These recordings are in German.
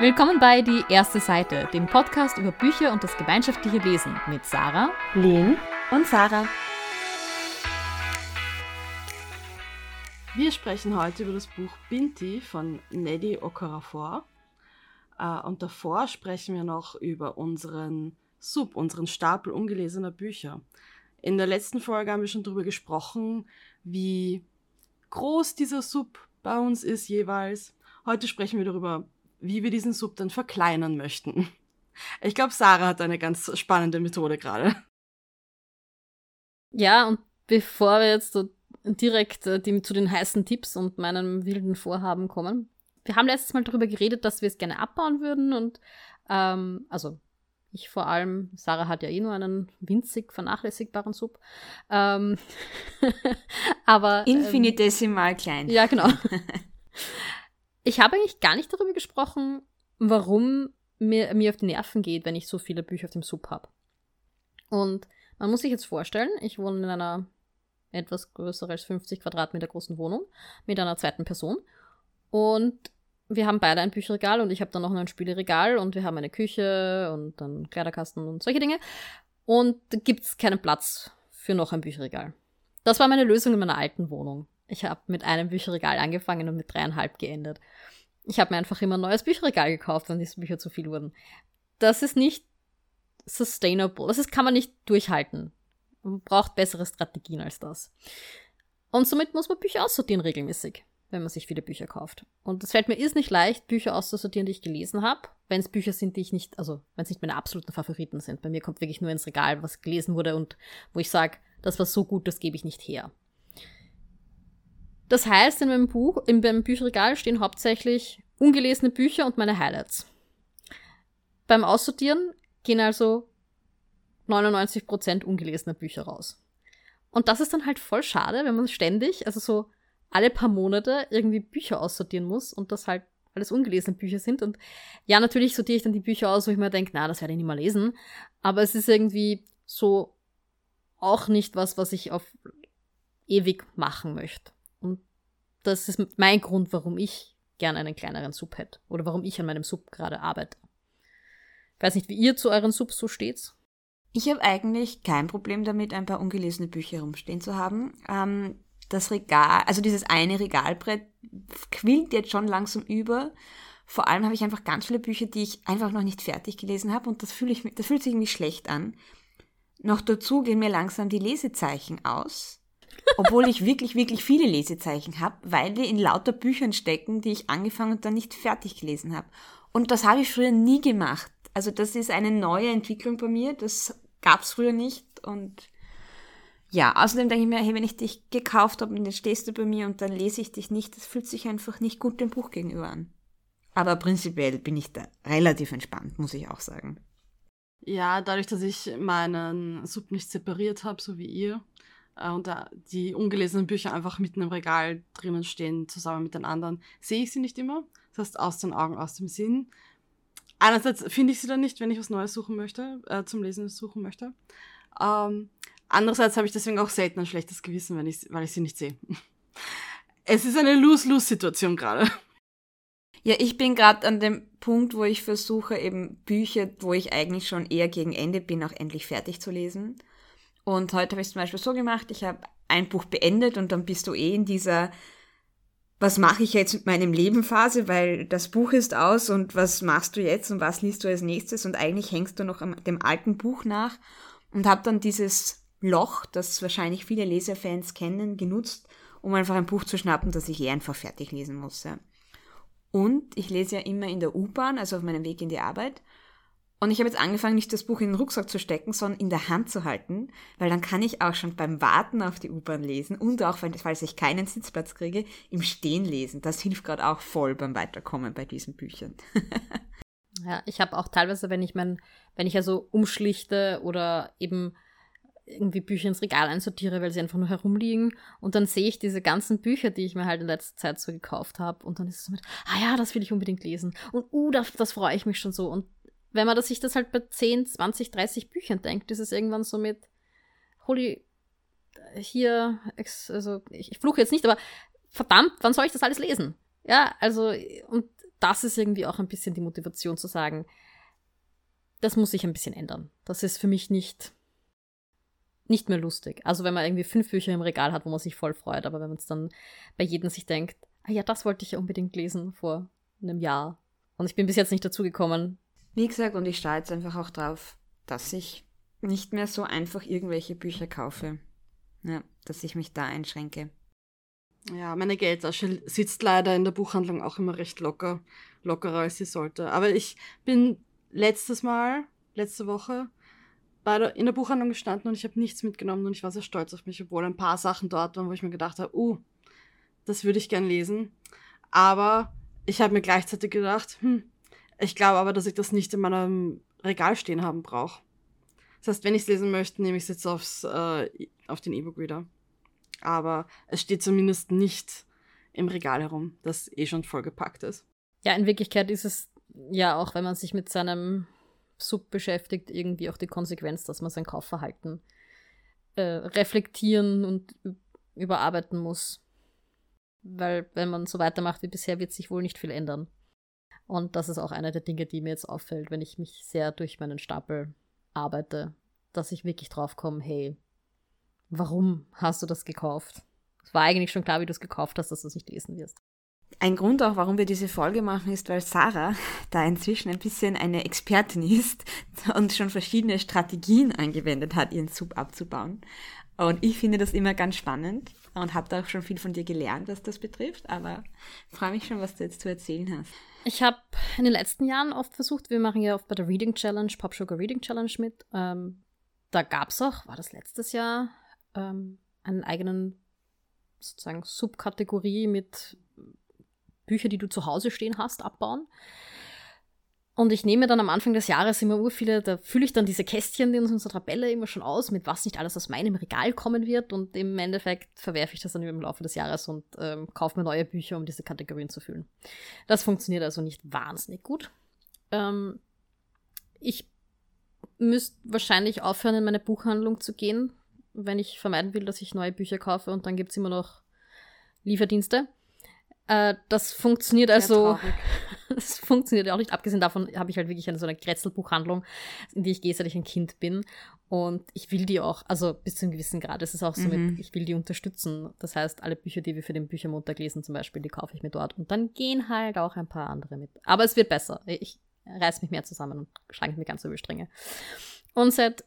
Willkommen bei Die erste Seite, dem Podcast über Bücher und das gemeinschaftliche Lesen mit Sarah, Lynn und Sarah. Wir sprechen heute über das Buch Binti von Neddy Okorafor. Äh, und davor sprechen wir noch über unseren Sub, unseren Stapel ungelesener Bücher. In der letzten Folge haben wir schon darüber gesprochen, wie groß dieser Sub bei uns ist jeweils. Heute sprechen wir darüber, wie wir diesen Sub dann verkleinern möchten. Ich glaube, Sarah hat eine ganz spannende Methode gerade. Ja, und bevor wir jetzt so direkt äh, die, zu den heißen Tipps und meinem wilden Vorhaben kommen. Wir haben letztes Mal darüber geredet, dass wir es gerne abbauen würden und ähm, also ich vor allem, Sarah hat ja eh nur einen winzig vernachlässigbaren Sub. Ähm, aber. Ähm, Infinitesimal ähm, klein. Ja, genau. Ich habe eigentlich gar nicht darüber gesprochen, warum mir, mir auf die Nerven geht, wenn ich so viele Bücher auf dem Sub habe. Und man muss sich jetzt vorstellen, ich wohne in einer etwas größer als 50 Quadratmeter großen Wohnung mit einer zweiten Person. Und wir haben beide ein Bücherregal und ich habe dann noch ein Spieleregal und wir haben eine Küche und dann Kleiderkasten und solche Dinge. Und da gibt es keinen Platz für noch ein Bücherregal. Das war meine Lösung in meiner alten Wohnung. Ich habe mit einem Bücherregal angefangen und mit dreieinhalb geendet. Ich habe mir einfach immer ein neues Bücherregal gekauft, wenn diese Bücher zu viel wurden. Das ist nicht sustainable. Das ist, kann man nicht durchhalten. Man braucht bessere Strategien als das. Und somit muss man Bücher aussortieren regelmäßig, wenn man sich viele Bücher kauft. Und es fällt mir ist nicht leicht, Bücher auszusortieren, die ich gelesen habe, wenn es Bücher sind, die ich nicht, also wenn es nicht meine absoluten Favoriten sind. Bei mir kommt wirklich nur ins Regal, was gelesen wurde und wo ich sage, das war so gut, das gebe ich nicht her. Das heißt, in meinem Buch, in meinem Bücherregal stehen hauptsächlich ungelesene Bücher und meine Highlights. Beim Aussortieren gehen also 99% ungelesene Bücher raus. Und das ist dann halt voll schade, wenn man ständig, also so alle paar Monate irgendwie Bücher aussortieren muss und das halt alles ungelesene Bücher sind. Und ja, natürlich sortiere ich dann die Bücher aus, wo ich mir denke, na, das werde ich nicht mal lesen. Aber es ist irgendwie so auch nicht was, was ich auf ewig machen möchte. Das ist mein Grund, warum ich gerne einen kleineren Sub hätte. Oder warum ich an meinem Sub gerade arbeite. Ich weiß nicht, wie ihr zu euren Subs so steht. Ich habe eigentlich kein Problem damit, ein paar ungelesene Bücher rumstehen zu haben. Ähm, das Regal, also dieses eine Regalbrett quillt jetzt schon langsam über. Vor allem habe ich einfach ganz viele Bücher, die ich einfach noch nicht fertig gelesen habe und das, fühle ich, das fühlt sich irgendwie schlecht an. Noch dazu gehen mir langsam die Lesezeichen aus, obwohl ich wirklich, wirklich viele Lesezeichen habe, weil die in lauter Büchern stecken, die ich angefangen und dann nicht fertig gelesen habe. Und das habe ich früher nie gemacht. Also das ist eine neue Entwicklung bei mir. Das gab es früher nicht. Und ja, außerdem denke ich mir, hey, wenn ich dich gekauft habe dann stehst du bei mir und dann lese ich dich nicht, das fühlt sich einfach nicht gut dem Buch gegenüber an. Aber prinzipiell bin ich da relativ entspannt, muss ich auch sagen. Ja, dadurch, dass ich meinen Sub nicht separiert habe, so wie ihr, und da die ungelesenen Bücher einfach mitten im Regal drinnen stehen, zusammen mit den anderen, sehe ich sie nicht immer. Das heißt, aus den Augen, aus dem Sinn einerseits finde ich sie dann nicht, wenn ich was Neues suchen möchte, äh, zum Lesen suchen möchte. Ähm, andererseits habe ich deswegen auch selten ein schlechtes Gewissen, wenn ich, weil ich sie nicht sehe. Es ist eine Lose-Lose-Situation gerade. Ja, ich bin gerade an dem Punkt, wo ich versuche, eben Bücher, wo ich eigentlich schon eher gegen Ende bin, auch endlich fertig zu lesen. Und heute habe ich es zum Beispiel so gemacht, ich habe ein Buch beendet und dann bist du eh in dieser was mache ich jetzt mit meinem Leben Phase, weil das Buch ist aus und was machst du jetzt und was liest du als nächstes und eigentlich hängst du noch dem alten Buch nach und habe dann dieses Loch, das wahrscheinlich viele Leserfans kennen, genutzt, um einfach ein Buch zu schnappen, das ich eh einfach fertig lesen muss. Und ich lese ja immer in der U-Bahn, also auf meinem Weg in die Arbeit. Und ich habe jetzt angefangen, nicht das Buch in den Rucksack zu stecken, sondern in der Hand zu halten, weil dann kann ich auch schon beim Warten auf die U-Bahn lesen und auch, falls ich keinen Sitzplatz kriege, im Stehen lesen. Das hilft gerade auch voll beim Weiterkommen bei diesen Büchern. ja, ich habe auch teilweise, wenn ich mein, wenn ich also umschlichte oder eben irgendwie Bücher ins Regal einsortiere, weil sie einfach nur herumliegen. Und dann sehe ich diese ganzen Bücher, die ich mir halt in letzter Zeit so gekauft habe. Und dann ist es so mit, ah ja, das will ich unbedingt lesen. Und uh, das, das freue ich mich schon so. Und wenn man das, sich das halt bei 10, 20, 30 Büchern denkt, ist es irgendwann so mit, holy, hier, also ich, ich fluche jetzt nicht, aber verdammt, wann soll ich das alles lesen? Ja, also, und das ist irgendwie auch ein bisschen die Motivation zu sagen, das muss sich ein bisschen ändern. Das ist für mich nicht, nicht mehr lustig. Also wenn man irgendwie fünf Bücher im Regal hat, wo man sich voll freut, aber wenn man es dann bei jedem sich denkt, ah ja, das wollte ich ja unbedingt lesen vor einem Jahr. Und ich bin bis jetzt nicht dazu gekommen. Wie gesagt, und ich stehe jetzt einfach auch drauf, dass ich nicht mehr so einfach irgendwelche Bücher kaufe. Ja, dass ich mich da einschränke. Ja, meine Geldtasche sitzt leider in der Buchhandlung auch immer recht locker, lockerer als sie sollte. Aber ich bin letztes Mal, letzte Woche, bei der, in der Buchhandlung gestanden und ich habe nichts mitgenommen und ich war sehr stolz auf mich, obwohl ein paar Sachen dort waren, wo ich mir gedacht habe, uh, das würde ich gern lesen. Aber ich habe mir gleichzeitig gedacht, hm, ich glaube aber, dass ich das nicht in meinem Regal stehen haben brauche. Das heißt, wenn ich es lesen möchte, nehme ich es jetzt aufs, äh, auf den E-Book-Reader. Aber es steht zumindest nicht im Regal herum, das eh schon vollgepackt ist. Ja, in Wirklichkeit ist es ja auch, wenn man sich mit seinem Sub beschäftigt, irgendwie auch die Konsequenz, dass man sein Kaufverhalten äh, reflektieren und überarbeiten muss. Weil wenn man so weitermacht wie bisher, wird sich wohl nicht viel ändern. Und das ist auch eine der Dinge, die mir jetzt auffällt, wenn ich mich sehr durch meinen Stapel arbeite, dass ich wirklich drauf komme, hey, warum hast du das gekauft? Es war eigentlich schon klar, wie du es gekauft hast, dass du es nicht lesen wirst. Ein Grund auch, warum wir diese Folge machen, ist, weil Sarah da inzwischen ein bisschen eine Expertin ist und schon verschiedene Strategien angewendet hat, ihren Sub abzubauen. Und ich finde das immer ganz spannend und habe da auch schon viel von dir gelernt, was das betrifft. Aber freue mich schon, was du jetzt zu erzählen hast. Ich habe in den letzten Jahren oft versucht, wir machen ja oft bei der Reading Challenge, Pop Sugar Reading Challenge mit. Ähm, da gab es auch, war das letztes Jahr, ähm, einen eigenen sozusagen Subkategorie mit Bücher, die du zu Hause stehen hast, abbauen. Und ich nehme dann am Anfang des Jahres immer ur viele, da fülle ich dann diese Kästchen in unserer Tabelle immer schon aus, mit was nicht alles aus meinem Regal kommen wird. Und im Endeffekt verwerfe ich das dann im Laufe des Jahres und ähm, kaufe mir neue Bücher, um diese Kategorien zu füllen. Das funktioniert also nicht wahnsinnig gut. Ähm, ich müsste wahrscheinlich aufhören, in meine Buchhandlung zu gehen, wenn ich vermeiden will, dass ich neue Bücher kaufe und dann gibt es immer noch Lieferdienste. Äh, das funktioniert also. Das funktioniert auch nicht. Abgesehen davon habe ich halt wirklich eine so eine Kretzelbuchhandlung, in die ich gehe, seit ich ein Kind bin. Und ich will die auch, also bis zu einem gewissen Grad. Es ist auch so mhm. mit, ich will die unterstützen. Das heißt, alle Bücher, die wir für den Büchermontag lesen, zum Beispiel, die kaufe ich mir dort. Und dann gehen halt auch ein paar andere mit. Aber es wird besser. Ich reiß mich mehr zusammen und schlage mich ganz über Stränge. Und seit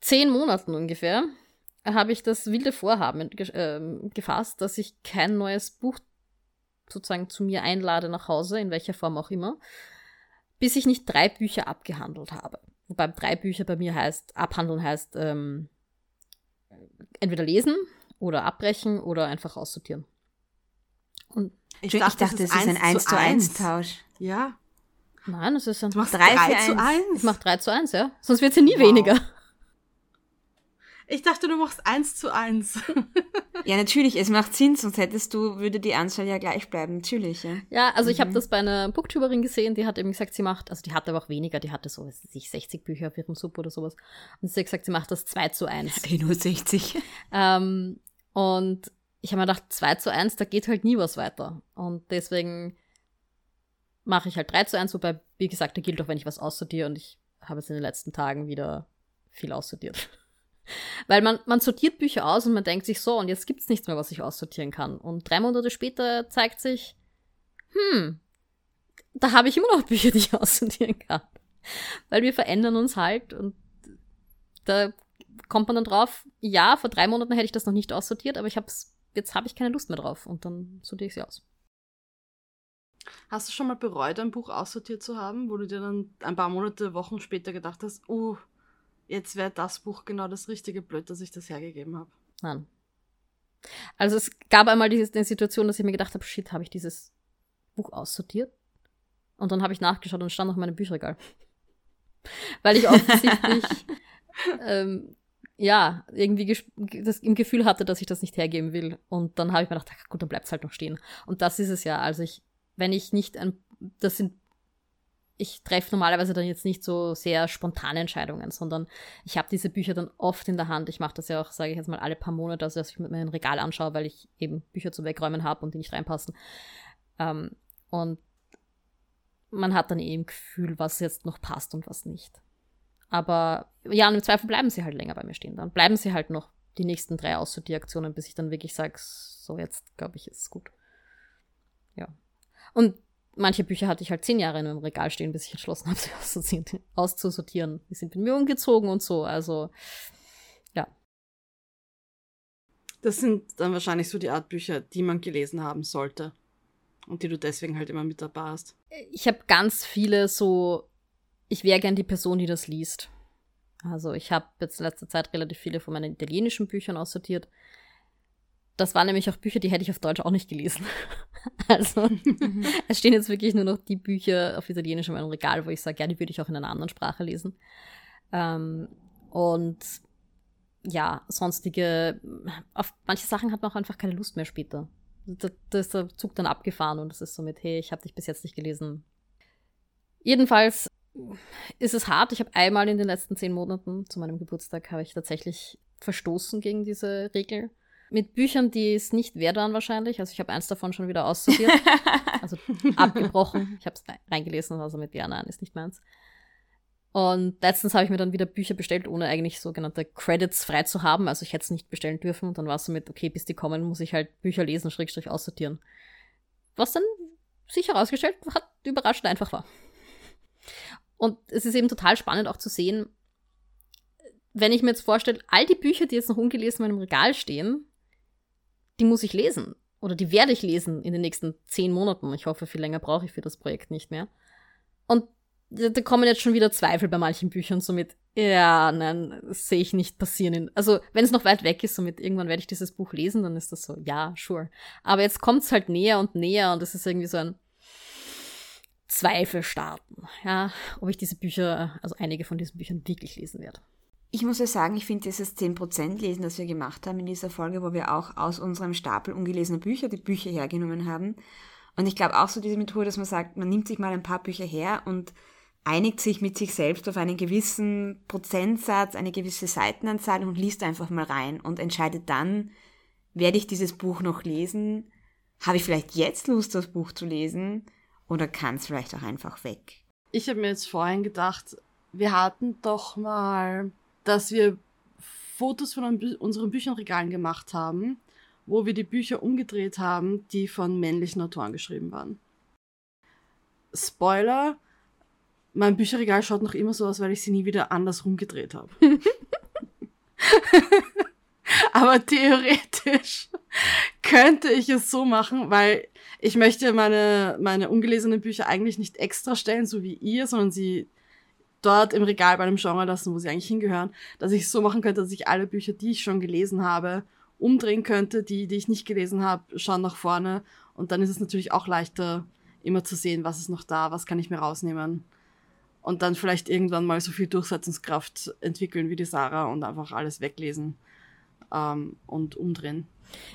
zehn Monaten ungefähr habe ich das wilde Vorhaben äh, gefasst, dass ich kein neues Buch sozusagen zu mir einlade nach Hause, in welcher Form auch immer, bis ich nicht drei Bücher abgehandelt habe. Wobei drei Bücher bei mir heißt, abhandeln heißt ähm, entweder lesen oder abbrechen oder einfach aussortieren. Und ich, ich dachte, das ist, ein 1 zu 1 Tausch. Ja. Nein, das ist ein du machst 3, 3 zu 1. Ich mach 3 zu 1, ja. Sonst wird es ja nie wow. weniger. Ich dachte, du machst eins zu eins. ja, natürlich, es macht Sinn, sonst hättest du, würde die Anzahl ja gleich bleiben, natürlich. Ja, ja also mhm. ich habe das bei einer Booktuberin gesehen, die hat eben gesagt, sie macht, also die hatte aber auch weniger, die hatte so, weiß ich, 60 Bücher auf ihrem Sub oder sowas. Und sie hat gesagt, sie macht das 2 zu 1. Okay, nur 60. Ähm, und ich habe mir gedacht, 2 zu 1, da geht halt nie was weiter. Und deswegen mache ich halt 3 zu 1, wobei, wie gesagt, da gilt auch, wenn ich was aussortiere und ich habe es in den letzten Tagen wieder viel aussortiert. Weil man, man sortiert Bücher aus und man denkt sich so, und jetzt gibt es nichts mehr, was ich aussortieren kann. Und drei Monate später zeigt sich, hm, da habe ich immer noch Bücher, die ich aussortieren kann. Weil wir verändern uns halt und da kommt man dann drauf, ja, vor drei Monaten hätte ich das noch nicht aussortiert, aber ich hab's, jetzt habe ich keine Lust mehr drauf und dann sortiere ich sie aus. Hast du schon mal bereut, ein Buch aussortiert zu haben, wo du dir dann ein paar Monate, Wochen später gedacht hast, oh, jetzt wäre das Buch genau das richtige Blöd, dass ich das hergegeben habe. Nein. Also es gab einmal diese, die Situation, dass ich mir gedacht habe, shit, habe ich dieses Buch aussortiert? Und dann habe ich nachgeschaut und stand noch in meinem Bücherregal. Weil ich offensichtlich ähm, ja, irgendwie das im Gefühl hatte, dass ich das nicht hergeben will. Und dann habe ich mir gedacht, gut, dann bleibt es halt noch stehen. Und das ist es ja. Also ich, wenn ich nicht ein, das sind ich treffe normalerweise dann jetzt nicht so sehr spontane Entscheidungen, sondern ich habe diese Bücher dann oft in der Hand. Ich mache das ja auch, sage ich jetzt mal, alle paar Monate, also dass ich mir ein Regal anschaue, weil ich eben Bücher zu wegräumen habe und die nicht reinpassen. Ähm, und man hat dann eh im Gefühl, was jetzt noch passt und was nicht. Aber ja, und im Zweifel bleiben sie halt länger bei mir stehen. Dann bleiben sie halt noch die nächsten drei Aussortieraktionen, bis ich dann wirklich sage, so jetzt glaube ich, ist es gut. Ja. Und manche Bücher hatte ich halt zehn Jahre in einem Regal stehen, bis ich entschlossen habe, sie auszusortieren. Die sind mit mir umgezogen und so. Also, ja. Das sind dann wahrscheinlich so die Art Bücher, die man gelesen haben sollte. Und die du deswegen halt immer mit dabei hast. Ich habe ganz viele so, ich wäre gern die Person, die das liest. Also ich habe jetzt in letzter Zeit relativ viele von meinen italienischen Büchern aussortiert. Das waren nämlich auch Bücher, die hätte ich auf Deutsch auch nicht gelesen. also mhm. es stehen jetzt wirklich nur noch die Bücher auf Italienisch in meinem Regal, wo ich sage, ja, die würde ich auch in einer anderen Sprache lesen. Ähm, und ja, sonstige, auf manche Sachen hat man auch einfach keine Lust mehr später da, da ist der Zug dann abgefahren und es ist so mit, hey, ich habe dich bis jetzt nicht gelesen. Jedenfalls ist es hart. Ich habe einmal in den letzten zehn Monaten zu meinem Geburtstag habe ich tatsächlich verstoßen gegen diese Regel. Mit Büchern, die es nicht wert waren wahrscheinlich. Also ich habe eins davon schon wieder aussortiert. also abgebrochen. Ich habe es reingelesen, also mit ja, nein, ist nicht meins. Und letztens habe ich mir dann wieder Bücher bestellt, ohne eigentlich sogenannte Credits frei zu haben. Also ich hätte es nicht bestellen dürfen. Und dann war es so mit, okay, bis die kommen, muss ich halt Bücher lesen, Schrägstrich aussortieren. Was dann sich herausgestellt hat, überraschend einfach war. Und es ist eben total spannend auch zu sehen, wenn ich mir jetzt vorstelle, all die Bücher, die jetzt noch ungelesen in meinem Regal stehen, die muss ich lesen. Oder die werde ich lesen in den nächsten zehn Monaten. Ich hoffe, viel länger brauche ich für das Projekt nicht mehr. Und da kommen jetzt schon wieder Zweifel bei manchen Büchern, so mit, ja, nein, sehe ich nicht passieren. also, wenn es noch weit weg ist, so mit, irgendwann werde ich dieses Buch lesen, dann ist das so, ja, sure. Aber jetzt kommt es halt näher und näher und es ist irgendwie so ein Zweifel starten, ja, ob ich diese Bücher, also einige von diesen Büchern wirklich lesen werde. Ich muss ja sagen, ich finde dieses 10% Lesen, das wir gemacht haben in dieser Folge, wo wir auch aus unserem Stapel ungelesener Bücher die Bücher hergenommen haben. Und ich glaube auch so diese Methode, dass man sagt, man nimmt sich mal ein paar Bücher her und einigt sich mit sich selbst auf einen gewissen Prozentsatz, eine gewisse Seitenanzahl und liest einfach mal rein und entscheidet dann, werde ich dieses Buch noch lesen? Habe ich vielleicht jetzt Lust, das Buch zu lesen? Oder kann es vielleicht auch einfach weg? Ich habe mir jetzt vorhin gedacht, wir hatten doch mal, dass wir Fotos von unseren Bücherregalen gemacht haben, wo wir die Bücher umgedreht haben, die von männlichen Autoren geschrieben waren. Spoiler, mein Bücherregal schaut noch immer so aus, weil ich sie nie wieder anders rumgedreht habe. Aber theoretisch könnte ich es so machen, weil ich möchte meine, meine ungelesenen Bücher eigentlich nicht extra stellen, so wie ihr, sondern sie dort im Regal bei einem Genre lassen, wo sie eigentlich hingehören, dass ich es so machen könnte, dass ich alle Bücher, die ich schon gelesen habe, umdrehen könnte, die, die ich nicht gelesen habe, schauen nach vorne und dann ist es natürlich auch leichter, immer zu sehen, was ist noch da, was kann ich mir rausnehmen und dann vielleicht irgendwann mal so viel Durchsetzungskraft entwickeln wie die Sarah und einfach alles weglesen ähm, und umdrehen.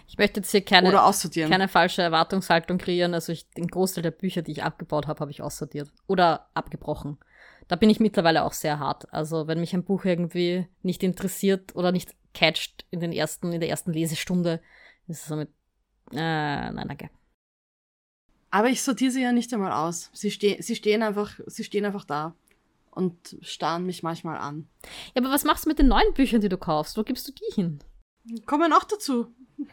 Ich möchte jetzt hier keine, keine falsche Erwartungshaltung kreieren. Also ich, den Großteil der Bücher, die ich abgebaut habe, habe ich aussortiert oder abgebrochen. Da bin ich mittlerweile auch sehr hart. Also wenn mich ein Buch irgendwie nicht interessiert oder nicht catcht in den ersten, in der ersten Lesestunde, ist es so mit, äh, nein, danke. Aber ich sortiere sie ja nicht einmal aus. Sie, ste sie, stehen einfach, sie stehen einfach da und starren mich manchmal an. Ja, aber was machst du mit den neuen Büchern, die du kaufst? Wo gibst du die hin? Kommen auch dazu.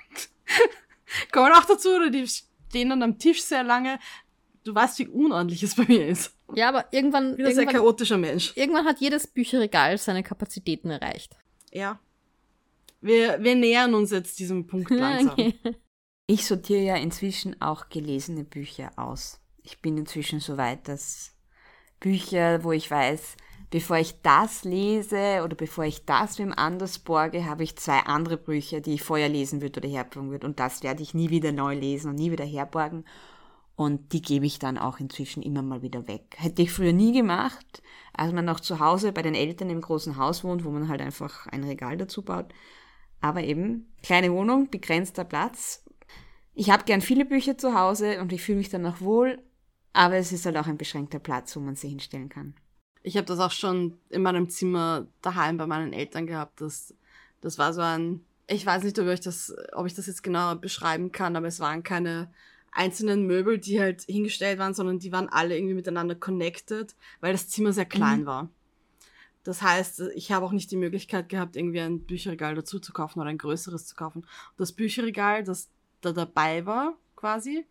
Kommen auch dazu, oder die stehen dann am Tisch sehr lange. Du weißt, wie unordentlich es bei mir ist. Ja, aber irgendwann. Ich bin ein sehr chaotischer Mensch. Irgendwann hat jedes Bücherregal seine Kapazitäten erreicht. Ja. Wir, wir nähern uns jetzt diesem Punkt langsam. Okay. Ich sortiere ja inzwischen auch gelesene Bücher aus. Ich bin inzwischen so weit, dass Bücher, wo ich weiß, bevor ich das lese oder bevor ich das wem anders borge, habe ich zwei andere Bücher, die ich vorher lesen würde oder herborgen würde. Und das werde ich nie wieder neu lesen und nie wieder herborgen. Und die gebe ich dann auch inzwischen immer mal wieder weg. Hätte ich früher nie gemacht, als man noch zu Hause bei den Eltern im großen Haus wohnt, wo man halt einfach ein Regal dazu baut. Aber eben, kleine Wohnung, begrenzter Platz, ich habe gern viele Bücher zu Hause und ich fühle mich dann auch wohl, aber es ist halt auch ein beschränkter Platz, wo man sie hinstellen kann. Ich habe das auch schon in meinem Zimmer daheim bei meinen Eltern gehabt. Das, das war so ein, ich weiß nicht, ob ich das, ob ich das jetzt genau beschreiben kann, aber es waren keine einzelnen Möbel, die halt hingestellt waren, sondern die waren alle irgendwie miteinander connected, weil das Zimmer sehr klein mhm. war. Das heißt, ich habe auch nicht die Möglichkeit gehabt, irgendwie ein Bücherregal dazu zu kaufen oder ein größeres zu kaufen. Das Bücherregal, das da dabei war, quasi,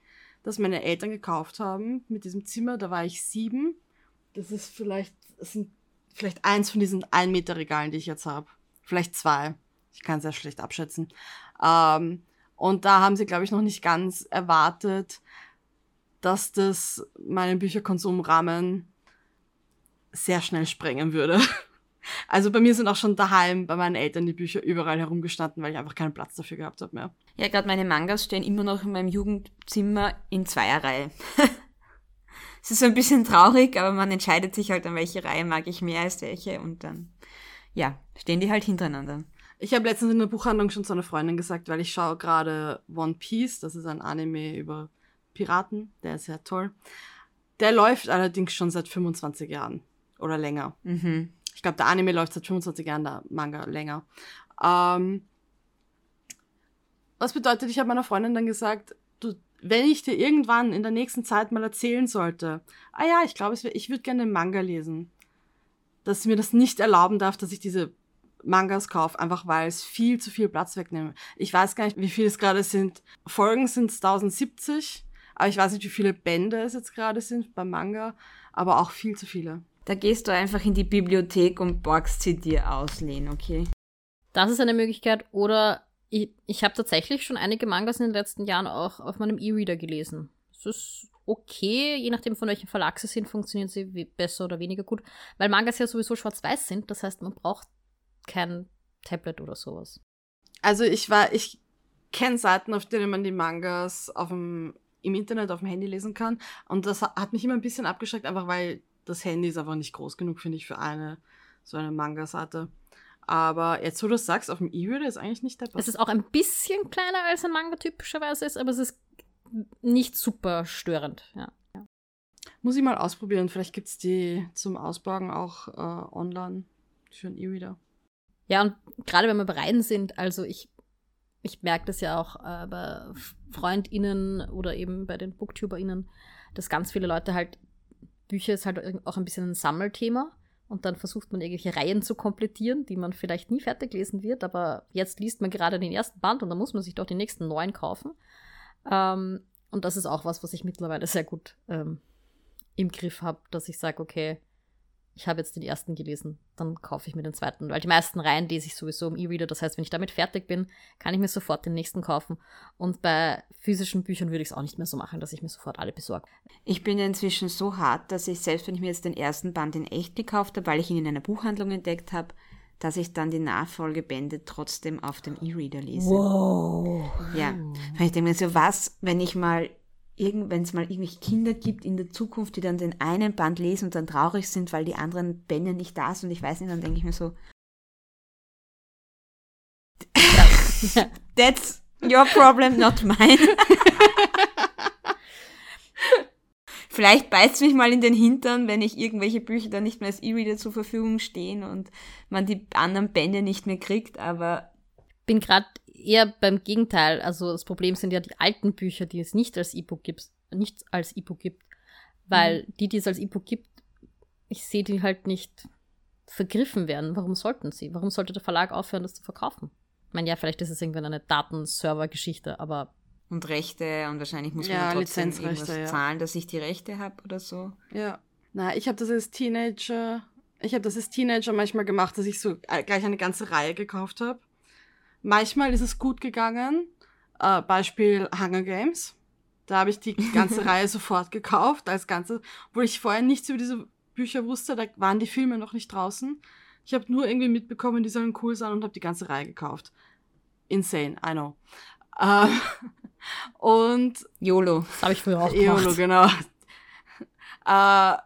das meine Eltern gekauft haben mit diesem Zimmer, da war ich sieben. Das ist vielleicht, das sind vielleicht eins von diesen ein Meter Regalen, die ich jetzt habe. Vielleicht zwei. Ich kann es sehr schlecht abschätzen. Ähm, und da haben sie, glaube ich, noch nicht ganz erwartet, dass das meinen Bücherkonsumrahmen sehr schnell sprengen würde. Also bei mir sind auch schon daheim bei meinen Eltern die Bücher überall herumgestanden, weil ich einfach keinen Platz dafür gehabt habe mehr. Ja, gerade meine Mangas stehen immer noch in meinem Jugendzimmer in Zweierreihe. es ist ein bisschen traurig, aber man entscheidet sich halt, an welche Reihe mag ich mehr als welche und dann, ja, stehen die halt hintereinander. Ich habe letztens in der Buchhandlung schon zu einer Freundin gesagt, weil ich schaue gerade One Piece, das ist ein Anime über Piraten, der ist sehr toll. Der läuft allerdings schon seit 25 Jahren oder länger. Mhm. Ich glaube, der Anime läuft seit 25 Jahren, der Manga länger. Ähm, was bedeutet, ich habe meiner Freundin dann gesagt, du, wenn ich dir irgendwann in der nächsten Zeit mal erzählen sollte, ah ja, ich glaube, ich würde gerne einen Manga lesen, dass sie mir das nicht erlauben darf, dass ich diese Mangas kaufe, einfach weil es viel zu viel Platz wegnimmt. Ich weiß gar nicht, wie viele es gerade sind. Folgen sind es 1070, aber ich weiß nicht, wie viele Bände es jetzt gerade sind beim Manga, aber auch viel zu viele. Da gehst du einfach in die Bibliothek und borgst sie dir auslehnen, okay? Das ist eine Möglichkeit. Oder ich, ich habe tatsächlich schon einige Mangas in den letzten Jahren auch auf meinem E-Reader gelesen. Das ist okay, je nachdem von welchem Verlag sie sind, funktionieren sie besser oder weniger gut. Weil Mangas ja sowieso schwarz-weiß sind, das heißt, man braucht kein Tablet oder sowas. Also ich war, ich kenne Seiten, auf denen man die Mangas auf dem, im Internet auf dem Handy lesen kann. Und das hat mich immer ein bisschen abgeschreckt, einfach weil das Handy ist einfach nicht groß genug, finde ich, für eine so eine Manga-Seite. Aber jetzt, wo du sagst, auf dem E-Reader ist eigentlich nicht dabei. Es ist auch ein bisschen kleiner als ein Manga typischerweise ist, aber es ist nicht super störend, ja. Muss ich mal ausprobieren. Vielleicht gibt es die zum Ausborgen auch äh, online für ein E-Reader. Ja, und gerade wenn wir bei Reisen sind, also ich, ich merke das ja auch äh, bei FreundInnen oder eben bei den BooktuberInnen, dass ganz viele Leute halt Bücher ist halt auch ein bisschen ein Sammelthema. Und dann versucht man irgendwelche Reihen zu komplettieren, die man vielleicht nie fertig lesen wird, aber jetzt liest man gerade den ersten Band und dann muss man sich doch die nächsten neun kaufen. Ähm, und das ist auch was, was ich mittlerweile sehr gut ähm, im Griff habe, dass ich sage, okay, ich habe jetzt den ersten gelesen, dann kaufe ich mir den zweiten. Weil die meisten Reihen lese ich sowieso im E-Reader. Das heißt, wenn ich damit fertig bin, kann ich mir sofort den nächsten kaufen. Und bei physischen Büchern würde ich es auch nicht mehr so machen, dass ich mir sofort alle besorge. Ich bin inzwischen so hart, dass ich selbst, wenn ich mir jetzt den ersten Band in echt gekauft habe, weil ich ihn in einer Buchhandlung entdeckt habe, dass ich dann die Nachfolgebände trotzdem auf dem E-Reader lese. Wow. Ja. Weil ich denke mir so, was, wenn ich mal wenn es mal irgendwelche Kinder gibt in der Zukunft, die dann den einen Band lesen und dann traurig sind, weil die anderen Bände nicht da sind und ich weiß nicht, dann denke ich mir so, that's your problem, not mine. Vielleicht beißt mich mal in den Hintern, wenn ich irgendwelche Bücher dann nicht mehr als E-Reader zur Verfügung stehen und man die anderen Bände nicht mehr kriegt, aber bin gerade eher beim Gegenteil. Also das Problem sind ja die alten Bücher, die es nicht als E-Book gibt, nicht als E-Book gibt. Weil mhm. die, die es als E-Book gibt, ich sehe die halt nicht vergriffen werden. Warum sollten sie? Warum sollte der Verlag aufhören, das zu verkaufen? Ich meine, ja, vielleicht ist es irgendwann eine Datenserver-Geschichte, aber. Und Rechte und wahrscheinlich muss man ja, trotzdem irgendwas ja. zahlen, dass ich die Rechte habe oder so. Ja. Na, ich habe das als Teenager, ich habe das als Teenager manchmal gemacht, dass ich so gleich eine ganze Reihe gekauft habe Manchmal ist es gut gegangen. Äh, Beispiel Hunger Games. Da habe ich die ganze Reihe sofort gekauft, als Ganze, obwohl ich vorher nichts über diese Bücher wusste, da waren die Filme noch nicht draußen. Ich habe nur irgendwie mitbekommen, die sollen cool sein und habe die ganze Reihe gekauft. Insane, I know. Ähm, und YOLO. Das habe ich früher auch gemacht. YOLO, genau. Äh,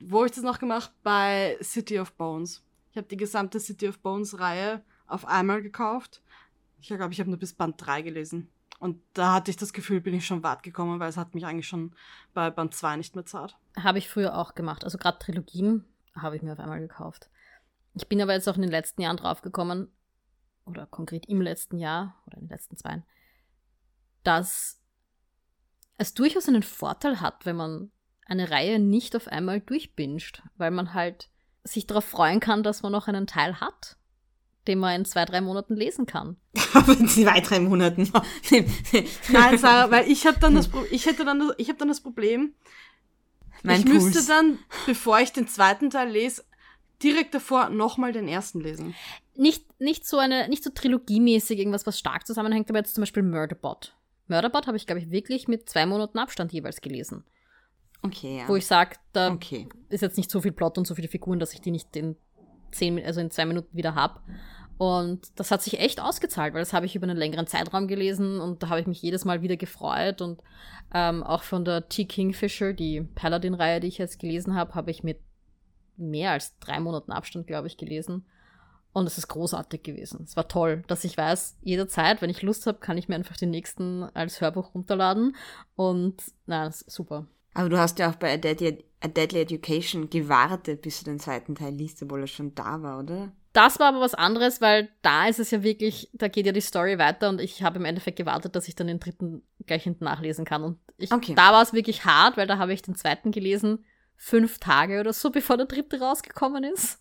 wo habe ich das noch gemacht? Bei City of Bones. Ich habe die gesamte City of Bones Reihe auf einmal gekauft. Ich glaube, ich habe nur bis Band 3 gelesen. Und da hatte ich das Gefühl, bin ich schon weit gekommen, weil es hat mich eigentlich schon bei Band 2 nicht mehr zart. Habe ich früher auch gemacht. Also gerade Trilogien habe ich mir auf einmal gekauft. Ich bin aber jetzt auch in den letzten Jahren drauf gekommen, oder konkret im letzten Jahr oder in den letzten zwei, dass es durchaus einen Vorteil hat, wenn man eine Reihe nicht auf einmal durchbinscht, weil man halt sich darauf freuen kann, dass man noch einen Teil hat, den man in zwei, drei Monaten lesen kann. In zwei, drei Monaten. Nein, Sarah, weil ich habe dann das Pro ich hätte dann das, ich habe dann das Problem, Mein ich müsste Puls. dann, bevor ich den zweiten Teil lese, direkt davor nochmal den ersten lesen. Nicht, nicht so eine, nicht so trilogiemäßig irgendwas, was stark zusammenhängt, aber jetzt zum Beispiel Murderbot. Murderbot habe ich, glaube ich, wirklich mit zwei Monaten Abstand jeweils gelesen. Okay, ja. Wo ich sage, da okay. ist jetzt nicht so viel Plot und so viele Figuren, dass ich die nicht in zehn, also in zwei Minuten wieder hab. Und das hat sich echt ausgezahlt, weil das habe ich über einen längeren Zeitraum gelesen und da habe ich mich jedes Mal wieder gefreut. Und ähm, auch von der T. Kingfisher, die Paladin-Reihe, die ich jetzt gelesen habe, habe ich mit mehr als drei Monaten Abstand, glaube ich, gelesen. Und es ist großartig gewesen. Es war toll, dass ich weiß, jederzeit, wenn ich Lust habe, kann ich mir einfach den nächsten als Hörbuch runterladen. Und na, das ist super. Aber du hast ja auch bei A Deadly, A Deadly Education gewartet, bis du den zweiten Teil liest, obwohl er schon da war, oder? Das war aber was anderes, weil da ist es ja wirklich, da geht ja die Story weiter und ich habe im Endeffekt gewartet, dass ich dann den dritten gleich hinten nachlesen kann. Und ich, Okay. da war es wirklich hart, weil da habe ich den zweiten gelesen, fünf Tage oder so, bevor der dritte rausgekommen ist.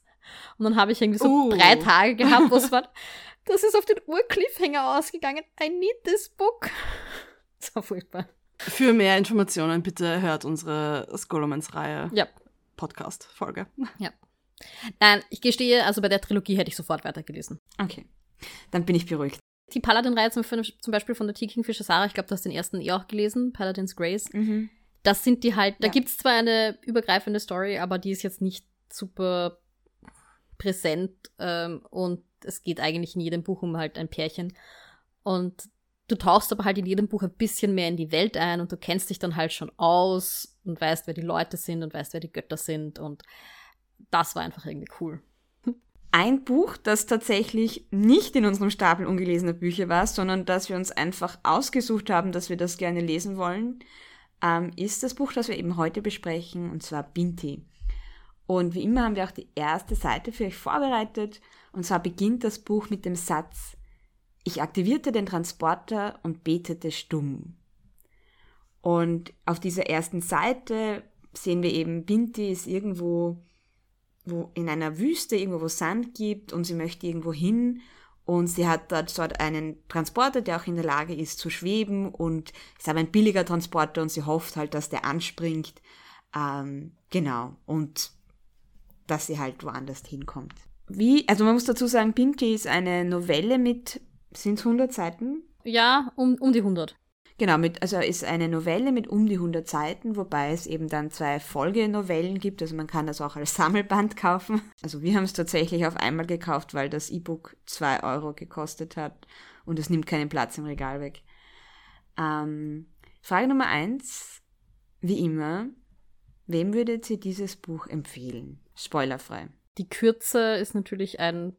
Und dann habe ich irgendwie so Uh. drei Tage gehabt, wo es war, das ist auf den Ur-Cliffhanger ausgegangen. I need this book. Das war furchtbar. Für mehr Informationen bitte hört unsere Scholomans-Reihe Ja. Podcast-Folge. Nein, ich gestehe, also bei der Trilogie hätte ich sofort weitergelesen. Okay. Dann bin ich beruhigt. Die Paladin-Reihe zum, zum Beispiel von der T. Kingfisher Sarah, ich glaube, du hast den ersten eh auch gelesen, Paladin's Grace. Mhm. Das sind die halt, da Ja. gibt's zwar eine übergreifende Story, aber die ist jetzt nicht super präsent ähm, und es geht eigentlich in jedem Buch um halt ein Pärchen. Und du tauchst aber halt in jedem Buch ein bisschen mehr in die Welt ein und du kennst dich dann halt schon aus und weißt, wer die Leute sind und weißt, wer die Götter sind und das war einfach irgendwie cool. Ein Buch, das tatsächlich nicht in unserem Stapel ungelesener Bücher war, sondern das wir uns einfach ausgesucht haben, dass wir das gerne lesen wollen, ähm, ist das Buch, das wir eben heute besprechen, und zwar Binti. Und wie immer haben wir auch die erste Seite für euch vorbereitet. Und zwar beginnt das Buch mit dem Satz, ich aktivierte den Transporter und betete stumm. Und auf dieser ersten Seite sehen wir eben, Binti ist irgendwo wo in einer Wüste, irgendwo wo Sand gibt und sie möchte irgendwo hin und sie hat dort, dort einen Transporter, der auch in der Lage ist zu schweben und ist aber ein billiger Transporter und sie hofft halt, dass der anspringt. Ähm, genau. Und dass sie halt woanders hinkommt. Wie, also man muss dazu sagen, Pinky ist eine Novelle mit, sind 100 Seiten? Ja, um, um die 100. Genau, mit, also ist eine Novelle mit um die 100 Seiten, wobei es eben dann zwei Folgenovellen gibt, also man kann das auch als Sammelband kaufen. Also wir haben es tatsächlich auf einmal gekauft, weil das E-Book 2 Euro gekostet hat und es nimmt keinen Platz im Regal weg. Ähm, Frage Nummer eins, wie immer, wem würdet ihr dieses Buch empfehlen? Spoilerfrei. Die Kürze ist natürlich ein,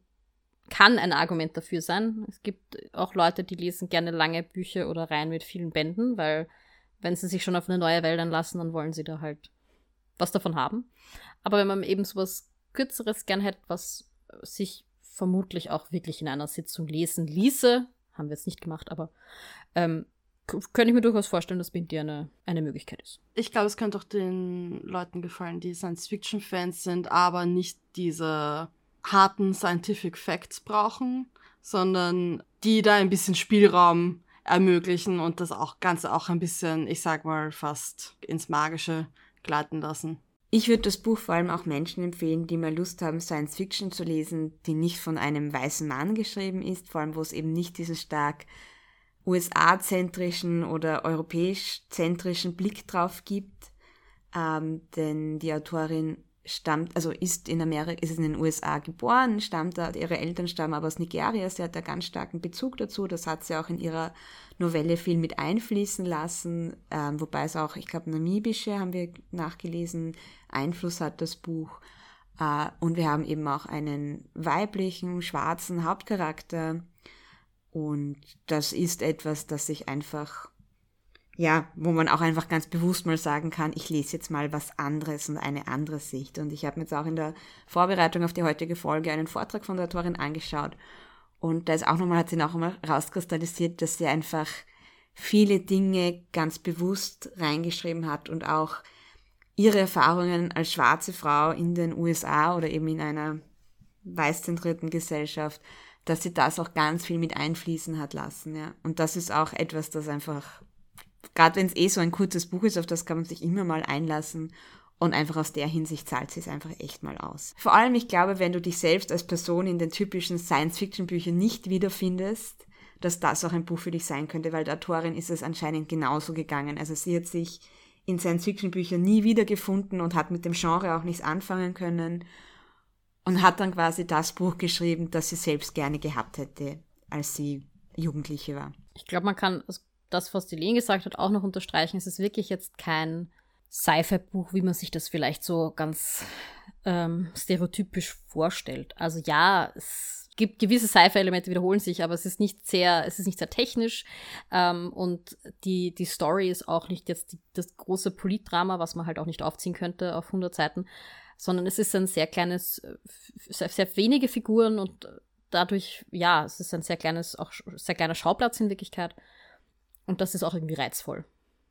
kann ein Argument dafür sein. Es gibt auch Leute, die lesen gerne lange Bücher oder Reihen mit vielen Bänden, weil wenn sie sich schon auf eine neue Welt einlassen, dann wollen sie da halt was davon haben. Aber wenn man eben sowas Kürzeres gern hätte, was sich vermutlich auch wirklich in einer Sitzung lesen ließe, haben wir jetzt nicht gemacht, aber ähm, könnte ich mir durchaus vorstellen, dass Bindi eine, eine Möglichkeit ist. Ich glaube, es könnte auch den Leuten gefallen, die Science-Fiction-Fans sind, aber nicht diese harten Scientific Facts brauchen, sondern die da ein bisschen Spielraum ermöglichen und das auch Ganze auch ein bisschen, ich sag mal, fast ins Magische gleiten lassen. Ich würde das Buch vor allem auch Menschen empfehlen, die mal Lust haben, Science Fiction zu lesen, die nicht von einem weißen Mann geschrieben ist, vor allem wo es eben nicht diesen stark USA-zentrischen oder europäisch-zentrischen Blick drauf gibt. Ähm, denn die Autorin stammt, also ist in Amerika, ist in den USA geboren, stammt da, ihre Eltern stammen aber aus Nigeria, sie hat da ganz starken Bezug dazu, das hat sie auch in ihrer Novelle viel mit einfließen lassen, ähm, wobei es auch, ich glaube, namibische haben wir nachgelesen, Einfluss hat das Buch. Äh, und wir haben eben auch einen weiblichen, schwarzen Hauptcharakter. Und das ist etwas, das sich einfach, ja, wo man auch einfach ganz bewusst mal sagen kann, ich lese jetzt mal was anderes und eine andere Sicht. Und ich habe mir jetzt auch in der Vorbereitung auf die heutige Folge einen Vortrag von der Autorin angeschaut. Und da ist auch nochmal, hat sie auch nochmal rauskristallisiert, dass sie einfach viele Dinge ganz bewusst reingeschrieben hat und auch ihre Erfahrungen als schwarze Frau in den USA oder eben in einer weißzentrierten Gesellschaft, dass sie das auch ganz viel mit einfließen hat lassen, ja. Und das ist auch etwas, das einfach, gerade wenn es eh so ein kurzes Buch ist, auf das kann man sich immer mal einlassen und einfach aus der Hinsicht zahlt sie es einfach echt mal aus. Vor allem, ich glaube, wenn du dich selbst als Person in den typischen Science-Fiction-Büchern nicht wiederfindest, dass das auch ein Buch für dich sein könnte, weil der Autorin ist es anscheinend genauso gegangen. Also sie hat sich in Science-Fiction-Büchern nie wiedergefunden und hat mit dem Genre auch nichts anfangen können und hat dann quasi das Buch geschrieben, das sie selbst gerne gehabt hätte, als sie Jugendliche war. Ich glaube, man kann das, was die Lene gesagt hat, auch noch unterstreichen. Es ist wirklich jetzt kein Sci-Fi-Buch, wie man sich das vielleicht so ganz ähm, stereotypisch vorstellt. Also ja, es gibt gewisse Sci-Fi-Elemente wiederholen sich, aber es ist nicht sehr, es ist nicht sehr technisch ähm, und die, die Story ist auch nicht jetzt die, das große Politdrama, was man halt auch nicht aufziehen könnte auf 100 Seiten, sondern es ist ein sehr kleines, sehr, sehr wenige Figuren und dadurch, ja, es ist ein sehr kleines, auch sehr kleiner Schauplatz in Wirklichkeit und das ist auch irgendwie reizvoll,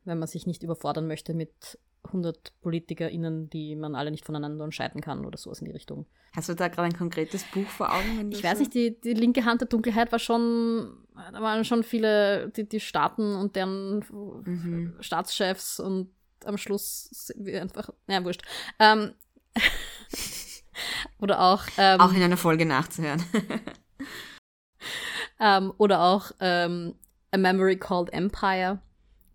wenn man sich nicht überfordern möchte mit 100 PolitikerInnen, die man alle nicht voneinander unterscheiden kann oder sowas in die Richtung. Hast du da gerade ein konkretes Buch vor Augen? Ich weiß nicht, die, die linke Hand der Dunkelheit war schon, da waren schon viele, die, die Staaten und deren mhm. Staatschefs und am Schluss einfach, naja, wurscht. Ähm, oder auch. Ähm, auch in einer Folge nachzuhören. ähm, oder auch ähm, A Memory Called Empire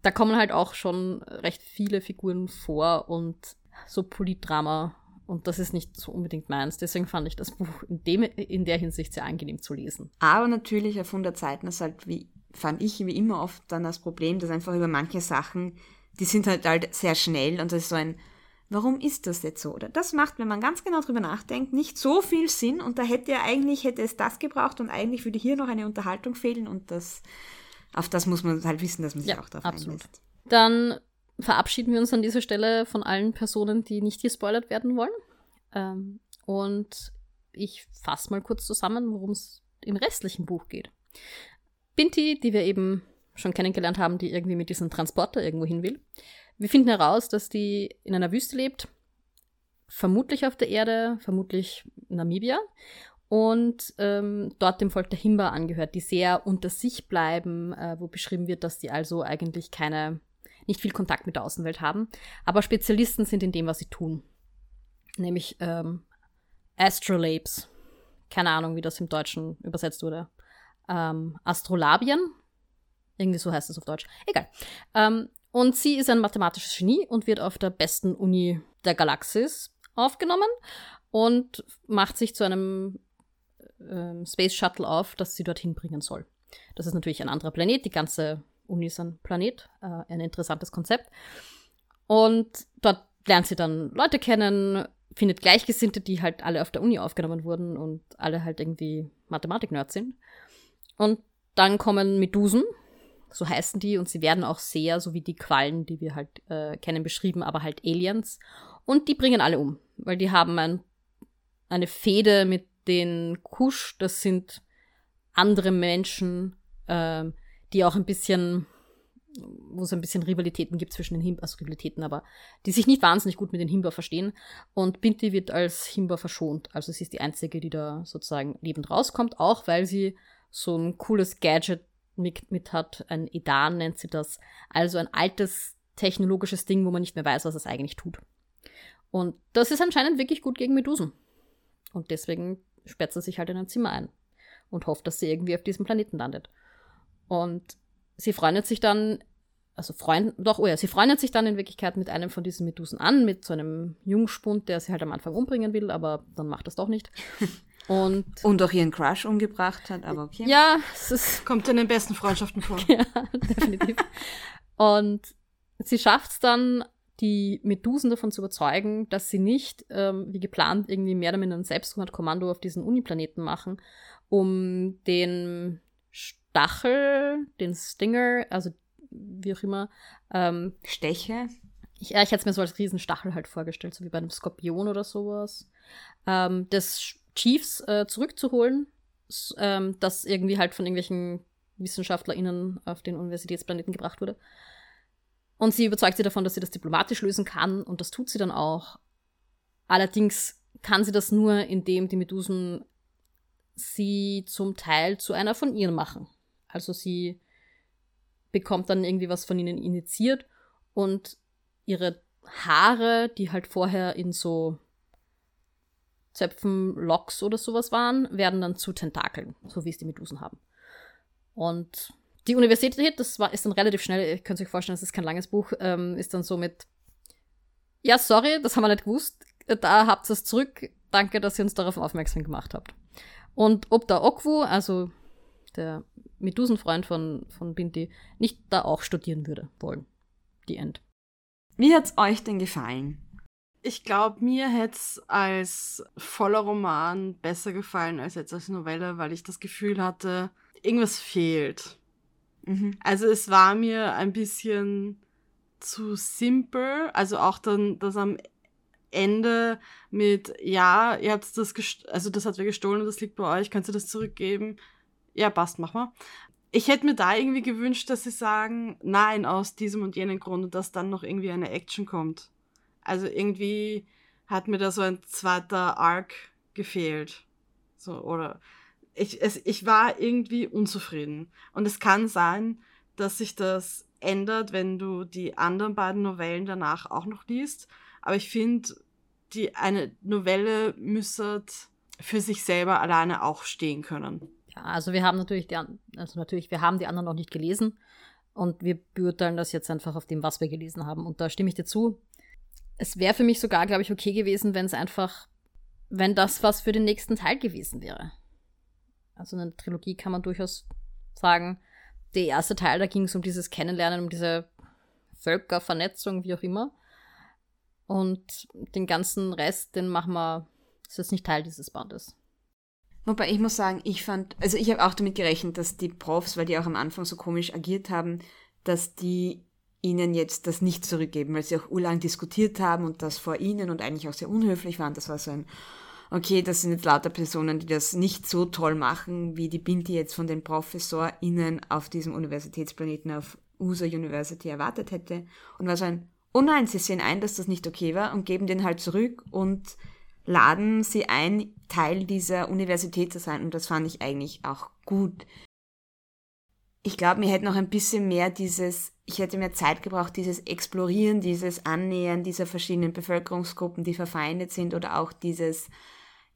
da kommen halt auch schon recht viele Figuren vor und so Politdrama. Und das ist nicht so unbedingt meins. Deswegen fand ich das Buch in, dem, in der Hinsicht sehr angenehm zu lesen. Aber natürlich auf 100 Seiten ist halt, wie, fand ich wie immer oft dann das Problem, dass einfach über manche Sachen, die sind halt halt sehr schnell und das ist so ein, warum ist das jetzt so? Oder das macht, wenn man ganz genau drüber nachdenkt, nicht so viel Sinn und da hätte ja eigentlich, hätte es das gebraucht und eigentlich würde hier noch eine Unterhaltung fehlen und das auf das muss man halt wissen, dass man sich ja, auch darauf absolut. einlässt. Dann verabschieden wir uns an dieser Stelle von allen Personen, die nicht gespoilert werden wollen. Ähm, und ich fasse mal kurz zusammen, worum es im restlichen Buch geht. Binti, die wir eben schon kennengelernt haben, die irgendwie mit diesem Transporter irgendwo hin will. Wir finden heraus, dass die in einer Wüste lebt, vermutlich auf der Erde, vermutlich Namibia und ähm, dort dem Volk der Himba angehört, die sehr unter sich bleiben, äh, wo beschrieben wird, dass die also eigentlich keine, nicht viel Kontakt mit der Außenwelt haben, aber Spezialisten sind in dem, was sie tun. Nämlich ähm, Astrolabes. Keine Ahnung, wie das im Deutschen übersetzt wurde. Ähm, Astrolabien. Irgendwie so heißt es auf Deutsch. Egal. Ähm, und sie ist ein mathematisches Genie und wird auf der besten Uni der Galaxis aufgenommen und macht sich zu einem ähm, Space Shuttle auf, das sie dorthin bringen soll. Das ist natürlich ein anderer Planet, die ganze Uni ist ein Planet, äh, ein interessantes Konzept. Und dort lernt sie dann Leute kennen, findet Gleichgesinnte, die halt alle auf der Uni aufgenommen wurden und alle halt irgendwie Mathematik-Nerds sind. Und dann kommen Medusen, so heißen die, und sie werden auch sehr, so wie die Quallen, die wir halt äh, kennen, beschrieben, aber halt Aliens. Und die bringen alle um, weil die haben ein, eine Fehde mit den Kusch, das sind andere Menschen, äh, die auch ein bisschen, wo es ein bisschen Rivalitäten gibt zwischen den Himba, also Rivalitäten, aber die sich nicht wahnsinnig gut mit den Himba verstehen. Und Binti wird als Himba verschont. Also sie ist die einzige, die da sozusagen lebend rauskommt, auch weil sie so ein cooles Gadget mit, mit hat. Ein Edan nennt sie das. Also ein altes technologisches Ding, wo man nicht mehr weiß, was es eigentlich tut. Und das ist anscheinend wirklich gut gegen Medusen. Und deswegen sperrt sie sich halt in ein Zimmer ein und hofft, dass sie irgendwie auf diesem Planeten landet. Und sie freundet sich dann, also freund, doch, oh ja, sie freundet sich dann in Wirklichkeit mit einem von diesen Medusen an, mit so einem Jungspund, der sie halt am Anfang umbringen will, aber dann macht das doch nicht. Und, und auch ihren Crush umgebracht hat, aber okay. Ja, es ist, kommt in den besten Freundschaften vor. ja, definitiv. und sie schafft es dann, die Medusen davon zu überzeugen, dass sie nicht, ähm, wie geplant, irgendwie mehr oder minder ein Selbstmordkommando auf diesen Uniplaneten machen, um den Stachel, den Stinger, also wie auch immer, ähm, Steche? Ich, ja, ich hätte es mir so als Riesenstachel halt vorgestellt, so wie bei einem Skorpion oder sowas, ähm, des Chiefs äh, zurückzuholen, ähm, das irgendwie halt von irgendwelchen WissenschaftlerInnen auf den Universitätsplaneten gebracht wurde. Und sie überzeugt sie davon, dass sie das diplomatisch lösen kann und das tut sie dann auch. Allerdings kann sie das nur, indem die Medusen sie zum Teil zu einer von ihnen machen. Also sie bekommt dann irgendwie was von ihnen initiiert und ihre Haare, die halt vorher in so Zöpfen, Locks oder sowas waren, werden dann zu Tentakeln, so wie es die Medusen haben. Und die Universität, das war, ist dann relativ schnell, ihr könnt euch vorstellen, das ist kein langes Buch, ähm, ist dann so mit, ja, sorry, das haben wir nicht gewusst, da habt ihr es zurück, danke, dass ihr uns darauf aufmerksam gemacht habt. Und ob der Okwu, also der Medusenfreund von, von Binti, nicht da auch studieren würde wollen. Die End. Wie hat's euch denn gefallen? Ich glaube, mir hätte es als voller Roman besser gefallen als jetzt als Novelle, weil ich das Gefühl hatte, irgendwas fehlt. Mhm. Also es war mir ein bisschen zu simpel. Also auch dann, dass am Ende mit, ja, ihr habt das, also das hat wer gestohlen das liegt bei euch, kannst du das zurückgeben? Ja, passt, mach mal. Ich hätte mir da irgendwie gewünscht, dass sie sagen, nein, aus diesem und jenem Grund und dass dann noch irgendwie eine Action kommt. Also irgendwie hat mir da so ein zweiter Arc gefehlt. So, oder ich, es, ich war irgendwie unzufrieden. Und es kann sein, dass sich das ändert, wenn du die anderen beiden Novellen danach auch noch liest. Aber ich finde, eine Novelle müsste für sich selber alleine auch stehen können. Ja, also wir haben natürlich die, also natürlich, wir haben die anderen noch nicht gelesen und wir beurteilen das jetzt einfach auf dem, was wir gelesen haben. Und da stimme ich dir zu. Es wäre für mich sogar, glaube ich, okay gewesen, wenn es einfach, wenn das was für den nächsten Teil gewesen wäre. Also in der Trilogie kann man durchaus sagen, der erste Teil, da ging es um dieses Kennenlernen, um diese Völkervernetzung, wie auch immer. Und den ganzen Rest, den machen wir, ist nicht Teil dieses Bandes. Wobei ich muss sagen, ich fand, also ich habe auch damit gerechnet, dass die Profs, weil die auch am Anfang so komisch agiert haben, dass die ihnen jetzt das nicht zurückgeben, weil sie auch urlang diskutiert haben und das vor ihnen und eigentlich auch sehr unhöflich waren. Das war so ein, okay, das sind jetzt lauter Personen, die das nicht so toll machen, wie die Binti jetzt von den ProfessorInnen auf diesem Universitätsplaneten auf USA University erwartet hätte. Und war so ein, oh nein, sie sehen ein, dass das nicht okay war und geben den halt zurück und laden sie ein, Teil dieser Universität zu sein. Und das fand ich eigentlich auch gut. Ich glaube, mir hätte noch ein bisschen mehr dieses, ich hätte mehr Zeit gebraucht, dieses Explorieren, dieses Annähern dieser verschiedenen Bevölkerungsgruppen, die verfeindet sind oder auch dieses,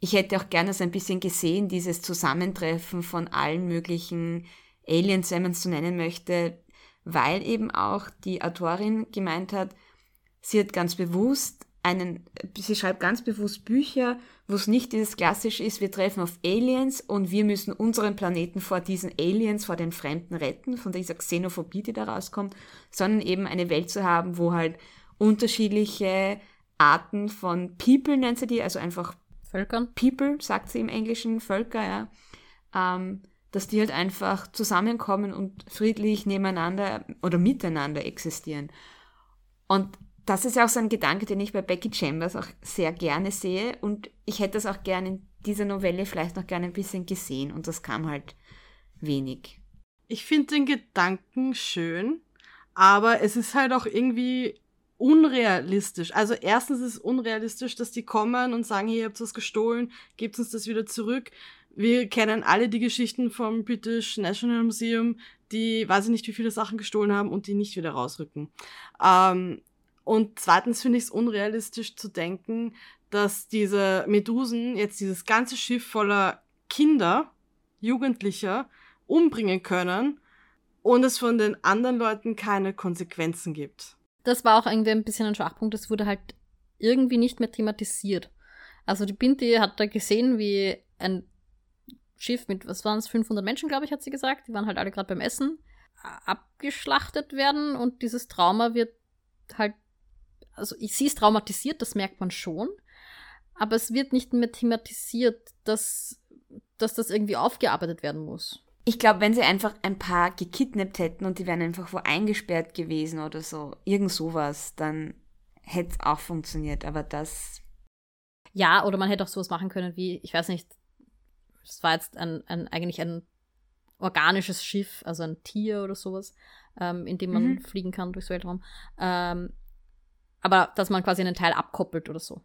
ich hätte auch gerne so ein bisschen gesehen, dieses Zusammentreffen von allen möglichen Aliens, wenn man es so nennen möchte, weil eben auch die Autorin gemeint hat, sie hat ganz bewusst einen, sie schreibt ganz bewusst Bücher, wo es nicht dieses klassische ist, wir treffen auf Aliens und wir müssen unseren Planeten vor diesen Aliens, vor den Fremden retten, von dieser Xenophobie, die da rauskommt, sondern eben eine Welt zu haben, wo halt unterschiedliche Arten von People nennt sie die, also einfach Völkern. People, sagt sie im Englischen, Völker, ja. Ähm, dass die halt einfach zusammenkommen und friedlich nebeneinander oder miteinander existieren. Und das ist ja auch so ein Gedanke, den ich bei Becky Chambers auch sehr gerne sehe und ich hätte das auch gerne in dieser Novelle vielleicht noch gerne ein bisschen gesehen und das kam halt wenig. Ich finde den Gedanken schön, aber es ist halt auch irgendwie unrealistisch. Also erstens ist es unrealistisch, dass die kommen und sagen, hier, ihr habt was gestohlen, gebt uns das wieder zurück wir kennen alle die Geschichten vom British National Museum, die weiß ich nicht, wie viele Sachen gestohlen haben und die nicht wieder rausrücken. Ähm, und zweitens finde ich es unrealistisch zu denken, dass diese Medusen jetzt dieses ganze Schiff voller Kinder, Jugendlicher, umbringen können und es von den anderen Leuten keine Konsequenzen gibt. Das war auch irgendwie ein bisschen ein Schwachpunkt. Das wurde halt irgendwie nicht mehr thematisiert. Also die Binti hat da gesehen, wie ein Schiff mit, was waren es, 500 Menschen, glaube ich, hat sie gesagt. Die waren halt alle gerade beim Essen abgeschlachtet werden und dieses Trauma wird halt, also sie ist traumatisiert, das merkt man schon, aber es wird nicht mehr thematisiert, dass, dass das irgendwie aufgearbeitet werden muss. Ich glaube, wenn sie einfach ein paar gekidnappt hätten und die wären einfach wo eingesperrt gewesen oder so, irgend sowas, dann hätte es auch funktioniert, aber das. Ja, oder man hätte auch sowas machen können wie, ich weiß nicht, es war jetzt ein, ein, eigentlich ein organisches Schiff, also ein Tier oder sowas, ähm, in dem man Mhm. fliegen kann durchs Weltraum. Ähm, aber dass man quasi einen Teil abkoppelt oder so.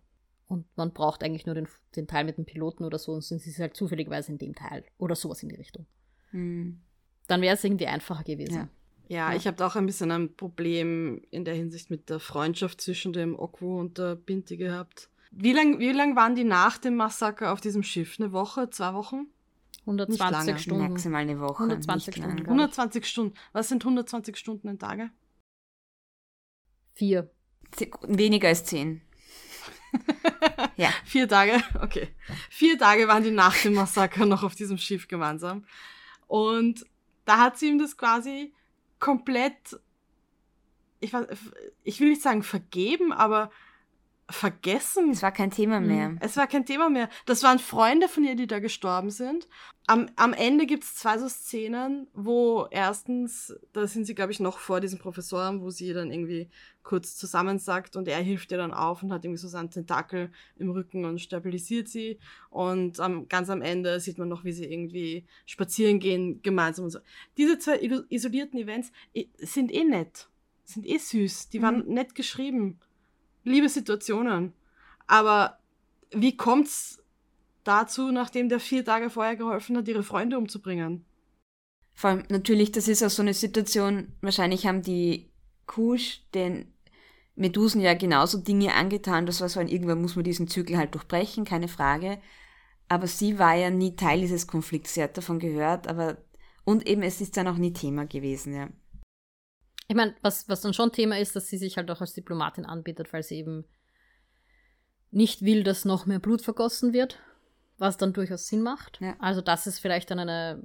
Und man braucht eigentlich nur den, den Teil mit dem Piloten oder so und sind sie halt zufälligerweise in dem Teil oder sowas in die Richtung. Hm. Dann wäre es irgendwie einfacher gewesen. Ja. Ja, Ja. ich habe da auch ein bisschen ein Problem in der Hinsicht mit der Freundschaft zwischen dem Okwo und der Binti gehabt. Wie lang, wie lang waren die nach dem Massaker auf diesem Schiff? Eine Woche, zwei Wochen? 120 lange. Stunden. Maximal eine Woche. 120 nicht Stunden, lang. glaub ich. 120 Stunden. Was sind 120 Stunden in Tage? Vier. Weniger als zehn. ja. Vier Tage, okay. Vier Tage waren die nach dem Massaker noch auf diesem Schiff gemeinsam. Und da hat sie ihm das quasi komplett, ich, weiß, ich will nicht sagen vergeben, aber vergessen. Es war kein Thema Mhm. mehr. Es war kein Thema mehr. Das waren Freunde von ihr, die da gestorben sind. Am, am Ende gibt's zwei so Szenen, wo erstens, da sind sie, glaube ich, noch vor diesem Professor, wo sie dann irgendwie kurz zusammensackt und er hilft ihr dann auf und hat irgendwie so seinen Tentakel im Rücken und stabilisiert sie. Und am, ganz am Ende sieht man noch, wie sie irgendwie spazieren gehen gemeinsam und so. Diese zwei iso- isolierten Events sind eh nett. Sind eh süß. Die waren nett geschrieben. Liebe Situationen. Aber wie kommt's dazu, nachdem der vier Tage vorher geholfen hat, ihre Freunde umzubringen? Vor allem natürlich, das ist auch so eine Situation, wahrscheinlich haben die Kusch den Medusen ja genauso Dinge angetan, das war so ein, irgendwann muss man diesen Zyklus halt durchbrechen, keine Frage. Aber sie war ja nie Teil dieses Konflikts, sie hat davon gehört, aber, und eben es ist dann auch nie Thema gewesen, ja. Ich meine, was, was dann schon Thema ist, dass sie sich halt auch als Diplomatin anbietet, weil sie eben nicht will, dass noch mehr Blut vergossen wird, was dann durchaus Sinn macht. Ja. Also das ist vielleicht dann eine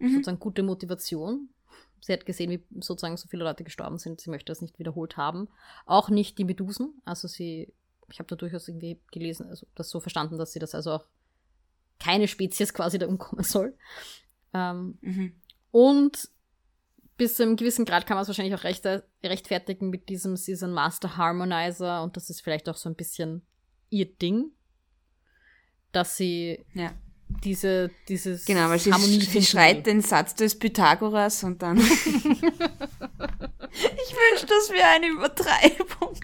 Mhm. sozusagen gute Motivation. Sie hat gesehen, wie sozusagen so viele Leute gestorben sind. Sie möchte das nicht wiederholt haben. Auch nicht die Medusen. Also sie, ich habe da durchaus irgendwie gelesen, also das so verstanden, dass sie das also auch keine Spezies quasi da umkommen soll. Ähm, Mhm. und bis zu einem gewissen Grad kann man es wahrscheinlich auch recht, rechtfertigen mit diesem, ein Master Harmonizer und das ist vielleicht auch so ein bisschen ihr Ding, dass sie Ja. diese, dieses Genau, weil sie, Harmonie sie schreit den Satz des Pythagoras und dann. ich wünsche, das wäre eine Übertreibung.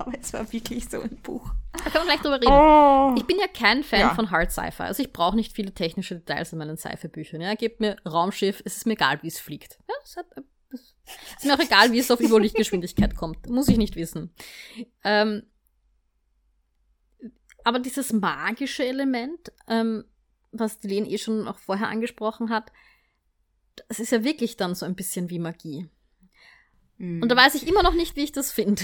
Aber es war wirklich so ein Buch. Da kann man gleich drüber reden. Oh. Ich bin ja kein Fan Ja. von Hard Sci-Fi. Also ich brauche nicht viele technische Details in meinen Sci-Fi-Büchern. Ja, gebt mir Raumschiff, es ist mir egal, wie es fliegt. Ja, es hat, es ist mir auch egal, wie es auf Überlichtgeschwindigkeit kommt. Muss ich nicht wissen. Ähm, aber dieses magische Element, ähm, was die Lene eh schon auch vorher angesprochen hat, das ist ja wirklich dann so ein bisschen wie Magie. Mhm. Und da weiß ich immer noch nicht, wie ich das finde.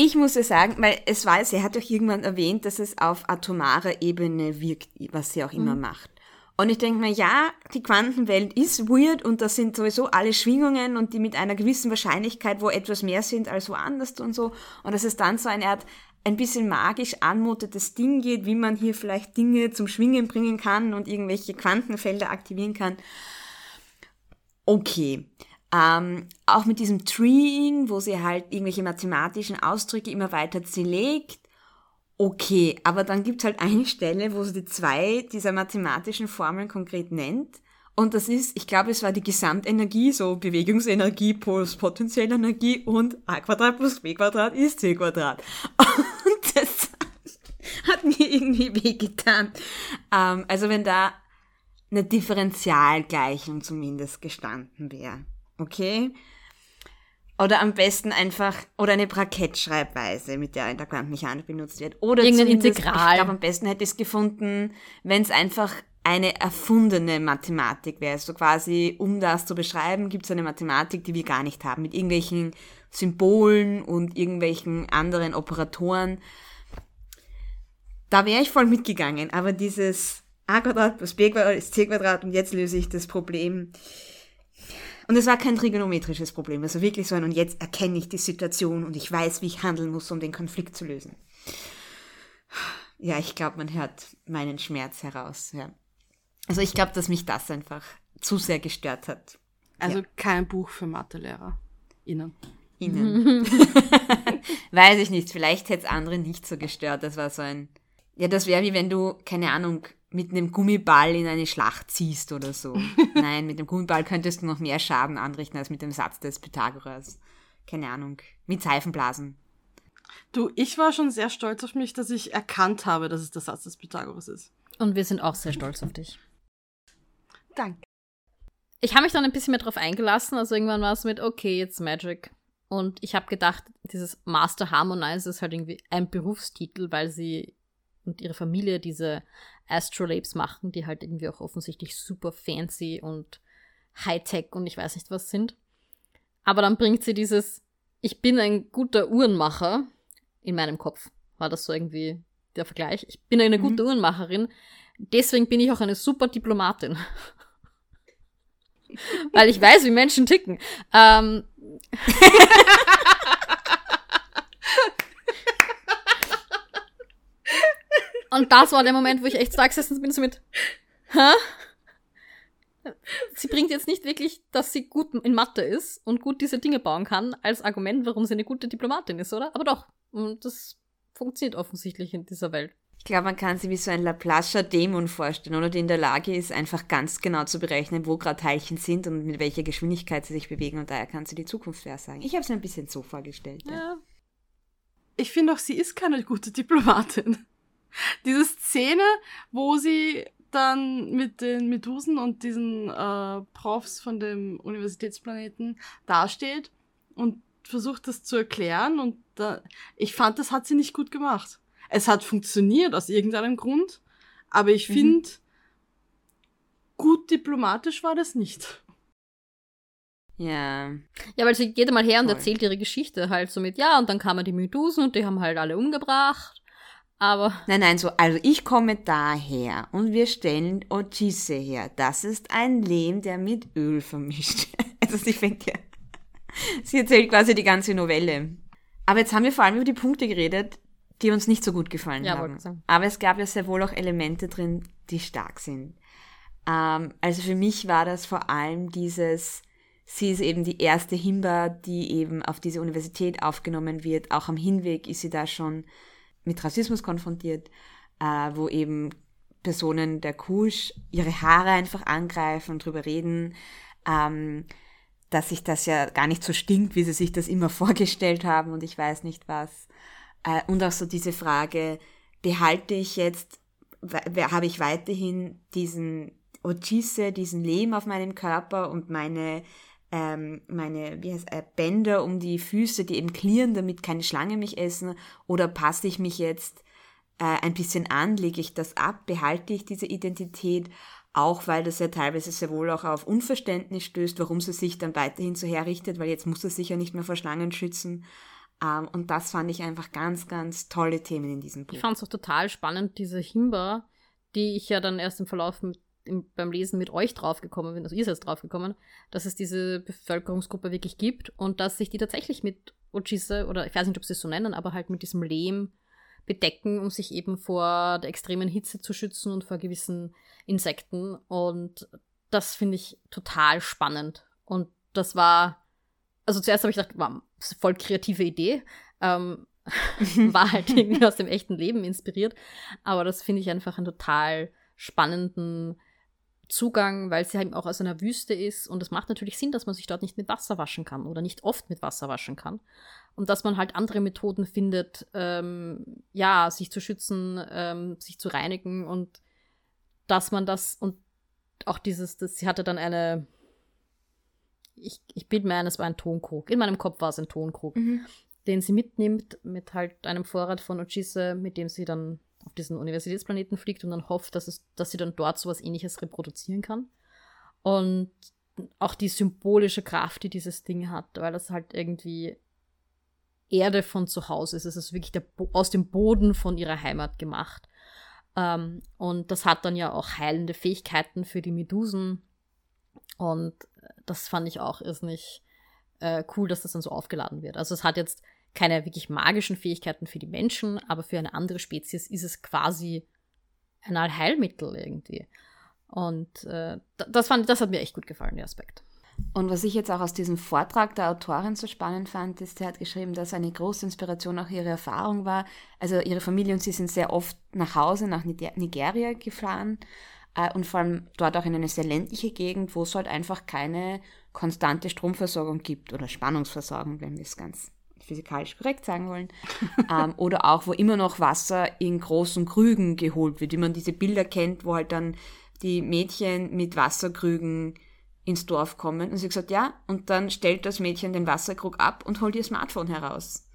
Ich muss ja sagen, weil es war, sie hat doch irgendwann erwähnt, dass es auf atomarer Ebene wirkt, was sie auch immer Mhm. macht. Und ich denke mir, ja, die Quantenwelt ist weird und das sind sowieso alle Schwingungen und die mit einer gewissen Wahrscheinlichkeit, wo etwas mehr sind als woanders und so. Und dass es dann so eine Art ein bisschen magisch anmutetes Ding geht, wie man hier vielleicht Dinge zum Schwingen bringen kann und irgendwelche Quantenfelder aktivieren kann. Okay. Ähm, auch mit diesem Treeing, wo sie halt irgendwelche mathematischen Ausdrücke immer weiter zerlegt. Okay, aber dann gibt's halt eine Stelle, wo sie die zwei dieser mathematischen Formeln konkret nennt. Und das ist, ich glaube, es war die Gesamtenergie, so Bewegungsenergie plus potenzielle Energie und a Quadrat plus b Quadrat ist c Quadrat. Und das hat mir irgendwie wehgetan. Ähm, also wenn da eine Differentialgleichung zumindest gestanden wäre. Okay? Oder am besten einfach, oder eine Brakettschreibweise, mit der in der Quantenmechanik benutzt wird. Oder Irgendein Integral. Ich glaube, am besten hätte ich es gefunden, wenn es einfach eine erfundene Mathematik wäre. So quasi, um das zu beschreiben, gibt es eine Mathematik, die wir gar nicht haben, mit irgendwelchen Symbolen und irgendwelchen anderen Operatoren. Da wäre ich voll mitgegangen, aber dieses a Quadrat plus b Quadrat ist c Quadrat und jetzt löse ich das Problem. Und es war kein trigonometrisches Problem, also wirklich so ein, und jetzt erkenne ich die Situation und ich weiß, wie ich handeln muss, um den Konflikt zu lösen. Ja, ich glaube, man hört meinen Schmerz heraus, ja. Also ich glaube, dass mich das einfach zu sehr gestört hat. Also kein Buch für Mathelehrer. Innen. Ihnen. Weiß ich nicht, vielleicht hätte es andere nicht so gestört. Das war so ein. Ja, das wäre wie wenn du, keine Ahnung, mit einem Gummiball in eine Schlacht ziehst oder so. Nein, mit dem Gummiball könntest du noch mehr Schaden anrichten als mit dem Satz des Pythagoras. Keine Ahnung. Mit Seifenblasen. Du, ich war schon sehr stolz auf mich, dass ich erkannt habe, dass es der Satz des Pythagoras ist. Und wir sind auch sehr stolz auf dich. Danke. Ich habe mich dann ein bisschen mehr drauf eingelassen. Also irgendwann war es mit, okay, jetzt Magic. Und ich habe gedacht, dieses Master Harmonize ist halt irgendwie ein Berufstitel, weil sie und ihre Familie diese Astrolabes machen, die halt irgendwie auch offensichtlich super fancy und Hightech und ich weiß nicht was sind. Aber dann bringt sie dieses, ich bin ein guter Uhrenmacher in meinem Kopf. War das so irgendwie der Vergleich? Ich bin eine gute mhm. Uhrenmacherin, deswegen bin ich auch eine super Diplomatin. Weil ich weiß, wie Menschen ticken. Ähm, Und das war der Moment, wo ich echt da gesessen bin, so mit, hä? Sie bringt jetzt nicht wirklich, dass sie gut in Mathe ist und gut diese Dinge bauen kann, als Argument, warum sie eine gute Diplomatin ist, oder? Aber doch, das funktioniert offensichtlich in dieser Welt. Ich glaube, man kann sie wie so ein Laplace'er Dämon vorstellen, oder die in der Lage ist, einfach ganz genau zu berechnen, wo gerade Teilchen sind und mit welcher Geschwindigkeit sie sich bewegen und daher kann sie die Zukunft vorhersagen. Ich habe es mir ein bisschen so vorgestellt. Ja. ja. Ich finde auch, sie ist keine gute Diplomatin. Diese Szene, wo sie dann mit den Medusen und diesen äh, Profs von dem Universitätsplaneten dasteht und versucht das zu erklären und da, ich fand, das hat sie nicht gut gemacht. Es hat funktioniert aus irgendeinem Grund, aber ich mhm. finde, gut diplomatisch war das nicht. Ja. Ja, weil sie geht mal her und erzählt ihre Geschichte halt so mit, ja, und dann kamen die Medusen und die haben halt alle umgebracht. Aber. Nein, nein, so, also ich komme daher und wir stellen Ochise her. Das ist ein Lehm, der mit Öl vermischt. Also sie fängt ja. Sie erzählt quasi die ganze Novelle. Aber jetzt haben wir vor allem über die Punkte geredet, die uns nicht so gut gefallen ja, haben. Sagen. Aber es gab ja sehr wohl auch Elemente drin, die stark sind. Ähm, also für mich war das vor allem dieses, sie ist eben die erste Himba, die eben auf diese Universität aufgenommen wird. Auch am Hinweg ist sie da schon mit Rassismus konfrontiert, äh, wo eben Personen der Kusch ihre Haare einfach angreifen und drüber reden, ähm, dass sich das ja gar nicht so stinkt, wie sie sich das immer vorgestellt haben und ich weiß nicht was. Äh, und auch so diese Frage, behalte ich jetzt, habe ich weiterhin diesen Ochise, diesen Lehm auf meinem Körper und meine ähm, meine wie heißt, äh, Bänder um die Füße, die eben klirren, damit keine Schlange mich essen? Oder passe ich mich jetzt äh, ein bisschen an? Lege ich das ab? Behalte ich diese Identität? Auch weil das ja teilweise sehr wohl auch auf Unverständnis stößt, warum sie sich dann weiterhin so herrichtet, weil jetzt muss sie sich ja nicht mehr vor Schlangen schützen. Ähm, und das fand ich einfach ganz, ganz tolle Themen in diesem Buch. Ich fand es auch total spannend, diese Himba, die ich ja dann erst im Verlauf mit im, beim Lesen mit euch draufgekommen bin, also ihr seid draufgekommen, dass es diese Bevölkerungsgruppe wirklich gibt und dass sich die tatsächlich mit Ojise, oder ich weiß nicht, ob sie es so nennen, aber halt mit diesem Lehm bedecken, um sich eben vor der extremen Hitze zu schützen und vor gewissen Insekten. Und das finde ich total spannend. Und das war, also zuerst habe ich gedacht, wow, voll kreative Idee. Ähm, war halt irgendwie aus dem echten Leben inspiriert. Aber das finde ich einfach einen total spannenden Zugang, weil sie halt auch aus einer Wüste ist. Und es macht natürlich Sinn, dass man sich dort nicht mit Wasser waschen kann oder nicht oft mit Wasser waschen kann. Und dass man halt andere Methoden findet, ähm, ja, sich zu schützen, ähm, sich zu reinigen und dass man das und auch dieses, das, sie hatte dann eine, ich, ich bin mir ein, es war ein Tonkrug. In meinem Kopf war es ein Tonkrug, mhm. den sie mitnimmt mit halt einem Vorrat von Ochise, mit dem sie dann auf diesen Universitätsplaneten fliegt und dann hofft, dass, es, dass sie dann dort sowas ähnliches reproduzieren kann. Und auch die symbolische Kraft, die dieses Ding hat, weil das halt irgendwie Erde von zu Hause ist. Es ist wirklich der, aus dem Boden von ihrer Heimat gemacht. Ähm, und das hat dann ja auch heilende Fähigkeiten für die Medusen. Und das fand ich auch ist nicht äh, cool, dass das dann so aufgeladen wird. Also es hat jetzt keine wirklich magischen Fähigkeiten für die Menschen, aber für eine andere Spezies ist es quasi ein Allheilmittel irgendwie. Und äh, das, fand, das hat mir echt gut gefallen, der Aspekt. Und was ich jetzt auch aus diesem Vortrag der Autorin so spannend fand, ist, sie hat geschrieben, dass eine große Inspiration auch ihre Erfahrung war. Also ihre Familie und sie sind sehr oft nach Hause, nach Nigeria gefahren äh, und vor allem dort auch in eine sehr ländliche Gegend, wo es halt einfach keine konstante Stromversorgung gibt oder Spannungsversorgung, wenn wir es ganz physikalisch korrekt sagen wollen. ähm, oder auch, wo immer noch Wasser in großen Krügen geholt wird, wie man diese Bilder kennt, wo halt dann die Mädchen mit Wasserkrügen ins Dorf kommen. Und sie gesagt, ja, und dann stellt das Mädchen den Wasserkrug ab und holt ihr Smartphone heraus.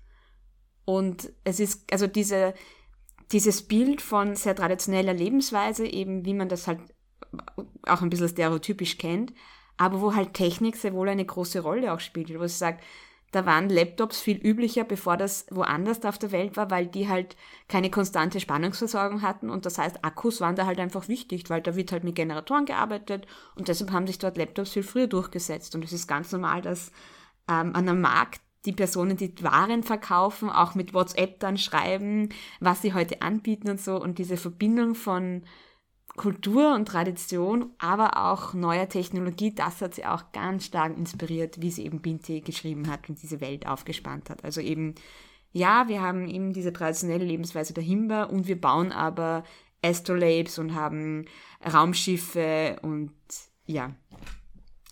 Und es ist, also diese, dieses Bild von sehr traditioneller Lebensweise, eben wie man das halt auch ein bisschen stereotypisch kennt, aber wo halt Technik sehr wohl eine große Rolle auch spielt, wo sie sagt, da waren Laptops viel üblicher, bevor das woanders auf der Welt war, weil die halt keine konstante Spannungsversorgung hatten. Und das heißt, Akkus waren da halt einfach wichtig, weil da wird halt mit Generatoren gearbeitet. Und deshalb haben sich dort Laptops viel früher durchgesetzt. Und es ist ganz normal, dass ähm, an einem Markt die Personen, die Waren verkaufen, auch mit WhatsApp dann schreiben, was sie heute anbieten und so. Und diese Verbindung von Kultur und Tradition, aber auch neuer Technologie, das hat sie auch ganz stark inspiriert, wie sie eben Binte geschrieben hat und diese Welt aufgespannt hat. Also eben, ja, wir haben eben diese traditionelle Lebensweise der Himba und wir bauen aber Astrolabes und haben Raumschiffe und ja,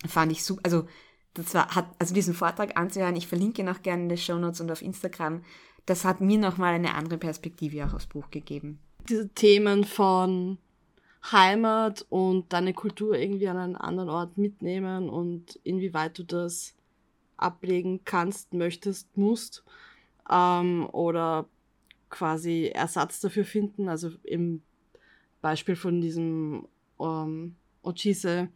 fand ich super. Also, das war, hat, also diesen Vortrag anzuhören, ich verlinke noch gerne in den Show Notes und auf Instagram, das hat mir nochmal eine andere Perspektive auch aufs Buch gegeben. Diese Themen von Heimat und deine Kultur irgendwie an einen anderen Ort mitnehmen und inwieweit du das ablegen kannst, möchtest, musst ähm, oder quasi Ersatz dafür finden. Also im Beispiel von diesem ähm, Ochise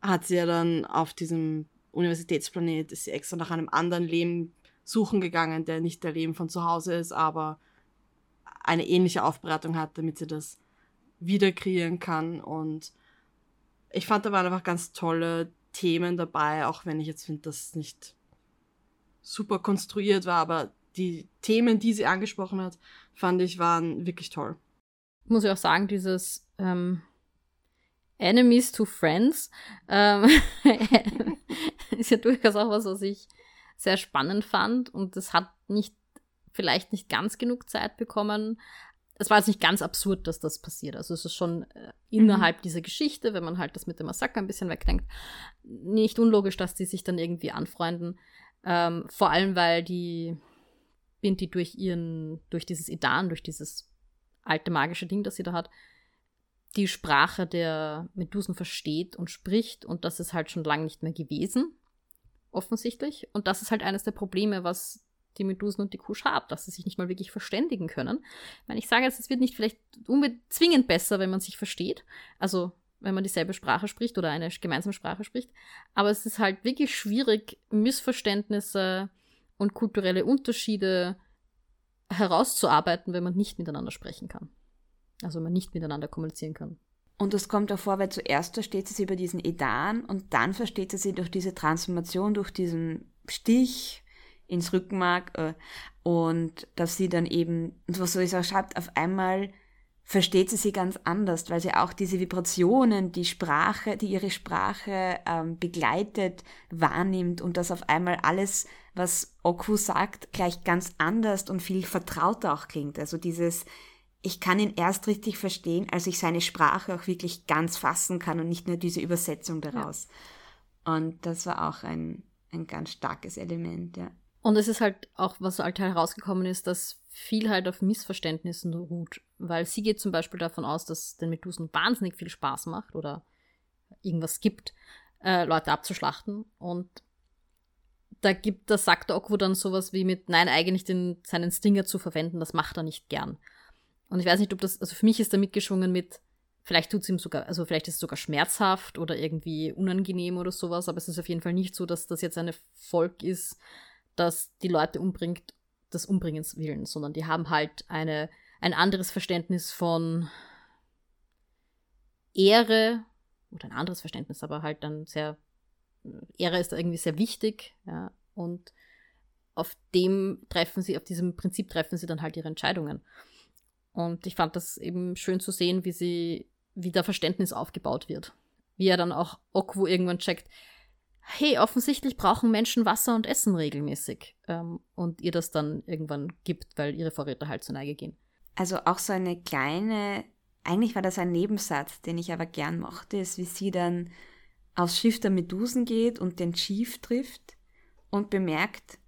hat sie ja dann auf diesem Universitätsplanet ist sie extra nach einem anderen Leben suchen gegangen, der nicht der Leben von zu Hause ist, aber eine ähnliche Aufbereitung hat, damit sie das wieder kreieren kann. Und ich fand, da waren einfach ganz tolle Themen dabei, auch wenn ich jetzt finde, dass es nicht super konstruiert war, aber die Themen, die sie angesprochen hat, fand ich, waren wirklich toll. Muss ich auch sagen, dieses ähm, Enemies to Friends ähm, ist ja durchaus auch was, was ich sehr spannend fand und das hat nicht vielleicht nicht ganz genug Zeit bekommen, es war jetzt nicht ganz absurd, dass das passiert. Also es ist schon äh, innerhalb mhm. dieser Geschichte, wenn man halt das mit dem Massaker ein bisschen wegdenkt, nicht unlogisch, dass die sich dann irgendwie anfreunden. Ähm, vor allem, weil die Binti durch ihren, durch dieses Idan, durch dieses alte magische Ding, das sie da hat, die Sprache der Medusen versteht und spricht und das ist halt schon lange nicht mehr gewesen, offensichtlich. Und das ist halt eines der Probleme, was die Medusen und die Kuschab, dass sie sich nicht mal wirklich verständigen können. Ich ich sage jetzt, es wird nicht vielleicht zwingend besser, wenn man sich versteht. Also, wenn man dieselbe Sprache spricht oder eine gemeinsame Sprache spricht. Aber es ist halt wirklich schwierig, Missverständnisse und kulturelle Unterschiede herauszuarbeiten, wenn man nicht miteinander sprechen kann. Also, wenn man nicht miteinander kommunizieren kann. Und das kommt davor, weil zuerst versteht sie sie über diesen Edan und dann versteht sie sie durch diese Transformation, durch diesen Stich, ins Rückenmark äh, und dass sie dann eben, was so ist auch schreibt, auf einmal versteht sie sie ganz anders, weil sie auch diese Vibrationen, die Sprache, die ihre Sprache ähm, begleitet, wahrnimmt und dass auf einmal alles, was Oku sagt, gleich ganz anders und viel vertrauter auch klingt. Also dieses, ich kann ihn erst richtig verstehen, als ich seine Sprache auch wirklich ganz fassen kann und nicht nur diese Übersetzung daraus. Ja. Und das war auch ein, ein ganz starkes Element, ja. Und es ist halt auch, was halt herausgekommen ist, dass viel halt auf Missverständnissen ruht. Weil sie geht zum Beispiel davon aus, dass den Medusen wahnsinnig viel Spaß macht oder irgendwas gibt, äh, Leute abzuschlachten. Und da gibt, da sagt der Okwo dann sowas wie mit, nein, eigentlich den, seinen Stinger zu verwenden, das macht er nicht gern. Und ich weiß nicht, ob das, also für mich ist da mitgeschwungen mit, vielleicht tut es ihm sogar, also vielleicht ist es sogar schmerzhaft oder irgendwie unangenehm oder sowas, aber es ist auf jeden Fall nicht so, dass das jetzt eine Volk ist, das die Leute umbringt, des Umbringens willen, sondern die haben halt eine, ein anderes Verständnis von Ehre oder ein anderes Verständnis, aber halt dann sehr, Ehre ist da irgendwie sehr wichtig, ja, und auf dem treffen sie, auf diesem Prinzip treffen sie dann halt ihre Entscheidungen. Und ich fand das eben schön zu sehen, wie sie, wie da Verständnis aufgebaut wird. Wie er dann auch Okwu irgendwann checkt, hey, offensichtlich brauchen Menschen Wasser und Essen regelmäßig. Ähm, und ihr das dann irgendwann gibt, weil ihre Vorräte halt zur Neige gehen. Also auch so eine kleine, eigentlich war das ein Nebensatz, den ich aber gern mochte, ist, wie sie dann aufs Schiff der Medusen geht und den Chief trifft und bemerkt,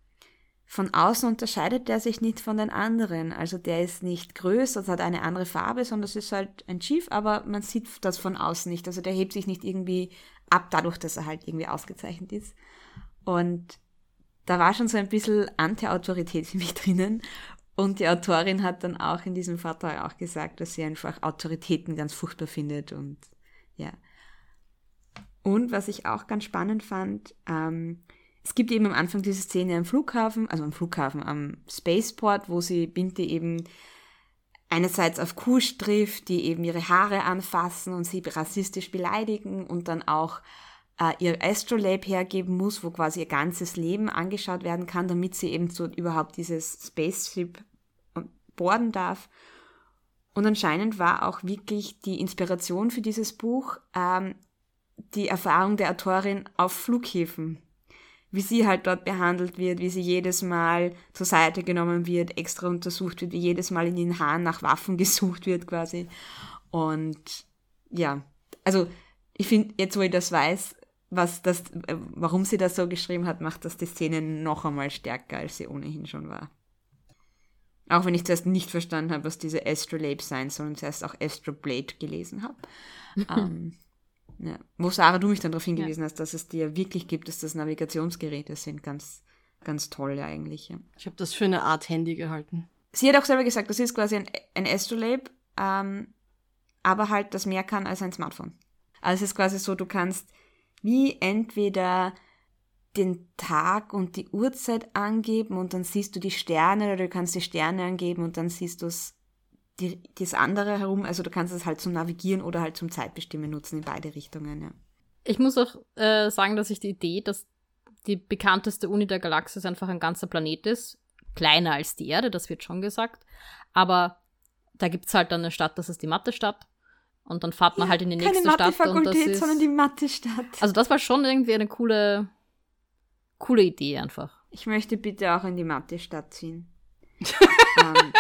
von außen unterscheidet der sich nicht von den anderen. Also der ist nicht größer, hat eine andere Farbe, sondern es ist halt ein Chief, aber man sieht das von außen nicht. Also der hebt sich nicht irgendwie ab, dadurch, dass er halt irgendwie ausgezeichnet ist. Und da war schon so ein bisschen Anti-Autorität für mich drinnen. Und die Autorin hat dann auch in diesem Vortrag auch gesagt, dass sie einfach Autoritäten ganz furchtbar findet und ja. Und was ich auch ganz spannend fand, ähm, es gibt eben am Anfang diese Szene am Flughafen, also am Flughafen, am Spaceport, wo sie Binte eben einerseits auf Kusch trifft, die eben ihre Haare anfassen und sie rassistisch beleidigen und dann auch äh, ihr Astrolabe hergeben muss, wo quasi ihr ganzes Leben angeschaut werden kann, damit sie eben so überhaupt dieses Spaceship boarden darf. Und anscheinend war auch wirklich die Inspiration für dieses Buch ähm, die Erfahrung der Autorin auf Flughäfen wie sie halt dort behandelt wird, wie sie jedes Mal zur Seite genommen wird, extra untersucht wird, wie jedes Mal in den Haaren nach Waffen gesucht wird quasi. Und ja, also ich finde, jetzt wo ich das weiß, was das, äh, warum sie das so geschrieben hat, macht das die Szene noch einmal stärker, als sie ohnehin schon war. Auch wenn ich zuerst nicht verstanden habe, was diese Astrolabe sein soll und zuerst auch Astroblade gelesen habe. ähm, ja. Wo Sarah, du mich dann darauf hingewiesen ja. hast, dass es die ja wirklich gibt, dass das Navigationsgeräte sind. Ganz, ganz tolle eigentlich. Ja. Ich habe das für eine Art Handy gehalten. Sie hat auch selber gesagt, das ist quasi ein, ein Astrolabe, ähm, aber halt das mehr kann als ein Smartphone. Also es ist quasi so, du kannst wie entweder den Tag und die Uhrzeit angeben und dann siehst du die Sterne oder du kannst die Sterne angeben und dann siehst du es die, das andere herum, also du kannst es halt zum Navigieren oder halt zum Zeitbestimmen nutzen, in beide Richtungen, ja. Ich muss auch äh, sagen, dass ich die Idee, dass die bekannteste Uni der Galaxis einfach ein ganzer Planet ist, kleiner als die Erde, das wird schon gesagt, aber da gibt es halt dann eine Stadt, das ist die Mathe-Stadt. Und dann fahrt man ja, halt in die nächste Stadt. Keine Mathe-Fakultät, sondern die Mathe-Stadt. Also das war schon irgendwie eine coole, coole Idee einfach. Ich möchte bitte auch in die Mathe-Stadt ziehen. um, ähm,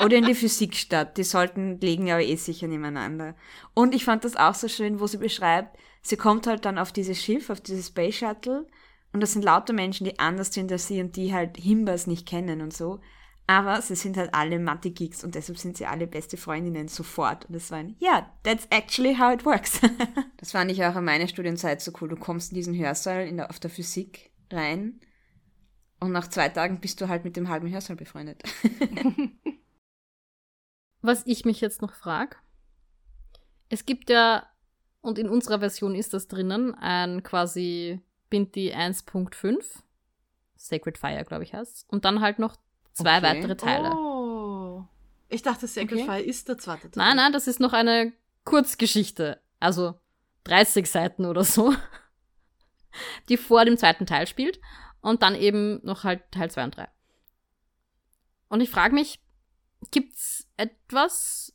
oder in die Physikstadt. Die sollten liegen ja eh sicher nebeneinander. Und ich fand das auch so schön, wo sie beschreibt, sie kommt halt dann auf dieses Schiff, auf dieses Space Shuttle und das sind lauter Menschen, die anders sind als sie und die halt Himbas nicht kennen und so. Aber sie sind halt alle Mathe-Geeks und deshalb sind sie alle beste Freundinnen sofort. Und das war ein, ja, yeah, that's actually how it works. das fand ich auch an meiner Studienzeit so cool. Du kommst in diesen Hörsaal in der, auf der Physik rein und nach zwei Tagen bist du halt mit dem halben Hörsaal befreundet. Was ich mich jetzt noch frage, es gibt ja, und in unserer Version ist das drinnen, ein quasi Binti 1.5, Sacred Fire, glaube ich, heißt Und dann halt noch zwei okay. weitere Teile. Oh. Ich dachte, Sacred okay. Fire ist der zweite Teil. Nein, nein, das ist noch eine Kurzgeschichte. Also 30 Seiten oder so. Die vor dem zweiten Teil spielt. Und dann eben noch halt Teil 2 und 3. Und ich frage mich, Gibt's etwas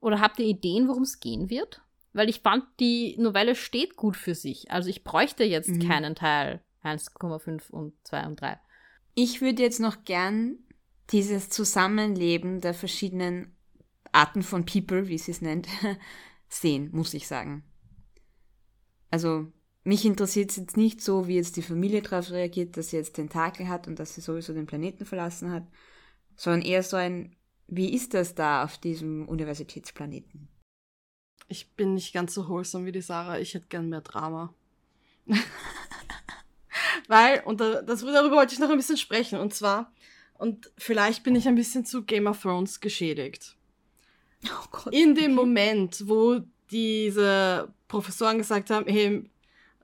oder habt ihr Ideen, worum es gehen wird? Weil ich fand, die Novelle steht gut für sich. Also ich bräuchte jetzt mhm. keinen Teil 1,5 und 2 und 3. Ich würde jetzt noch gern dieses Zusammenleben der verschiedenen Arten von People, wie sie es nennt, sehen, muss ich sagen. Also mich interessiert es jetzt nicht so, wie jetzt die Familie darauf reagiert, dass sie jetzt Tentakel hat und dass sie sowieso den Planeten verlassen hat, sondern eher so ein, wie ist das da auf diesem Universitätsplaneten? Ich bin nicht ganz so wholesome wie die Sarah, ich hätte gern mehr Drama. Weil, und das, darüber wollte ich noch ein bisschen sprechen, und zwar, und vielleicht bin ich ein bisschen zu Game of Thrones geschädigt. Oh Gott, In dem okay. Moment, wo diese Professoren gesagt haben, hey,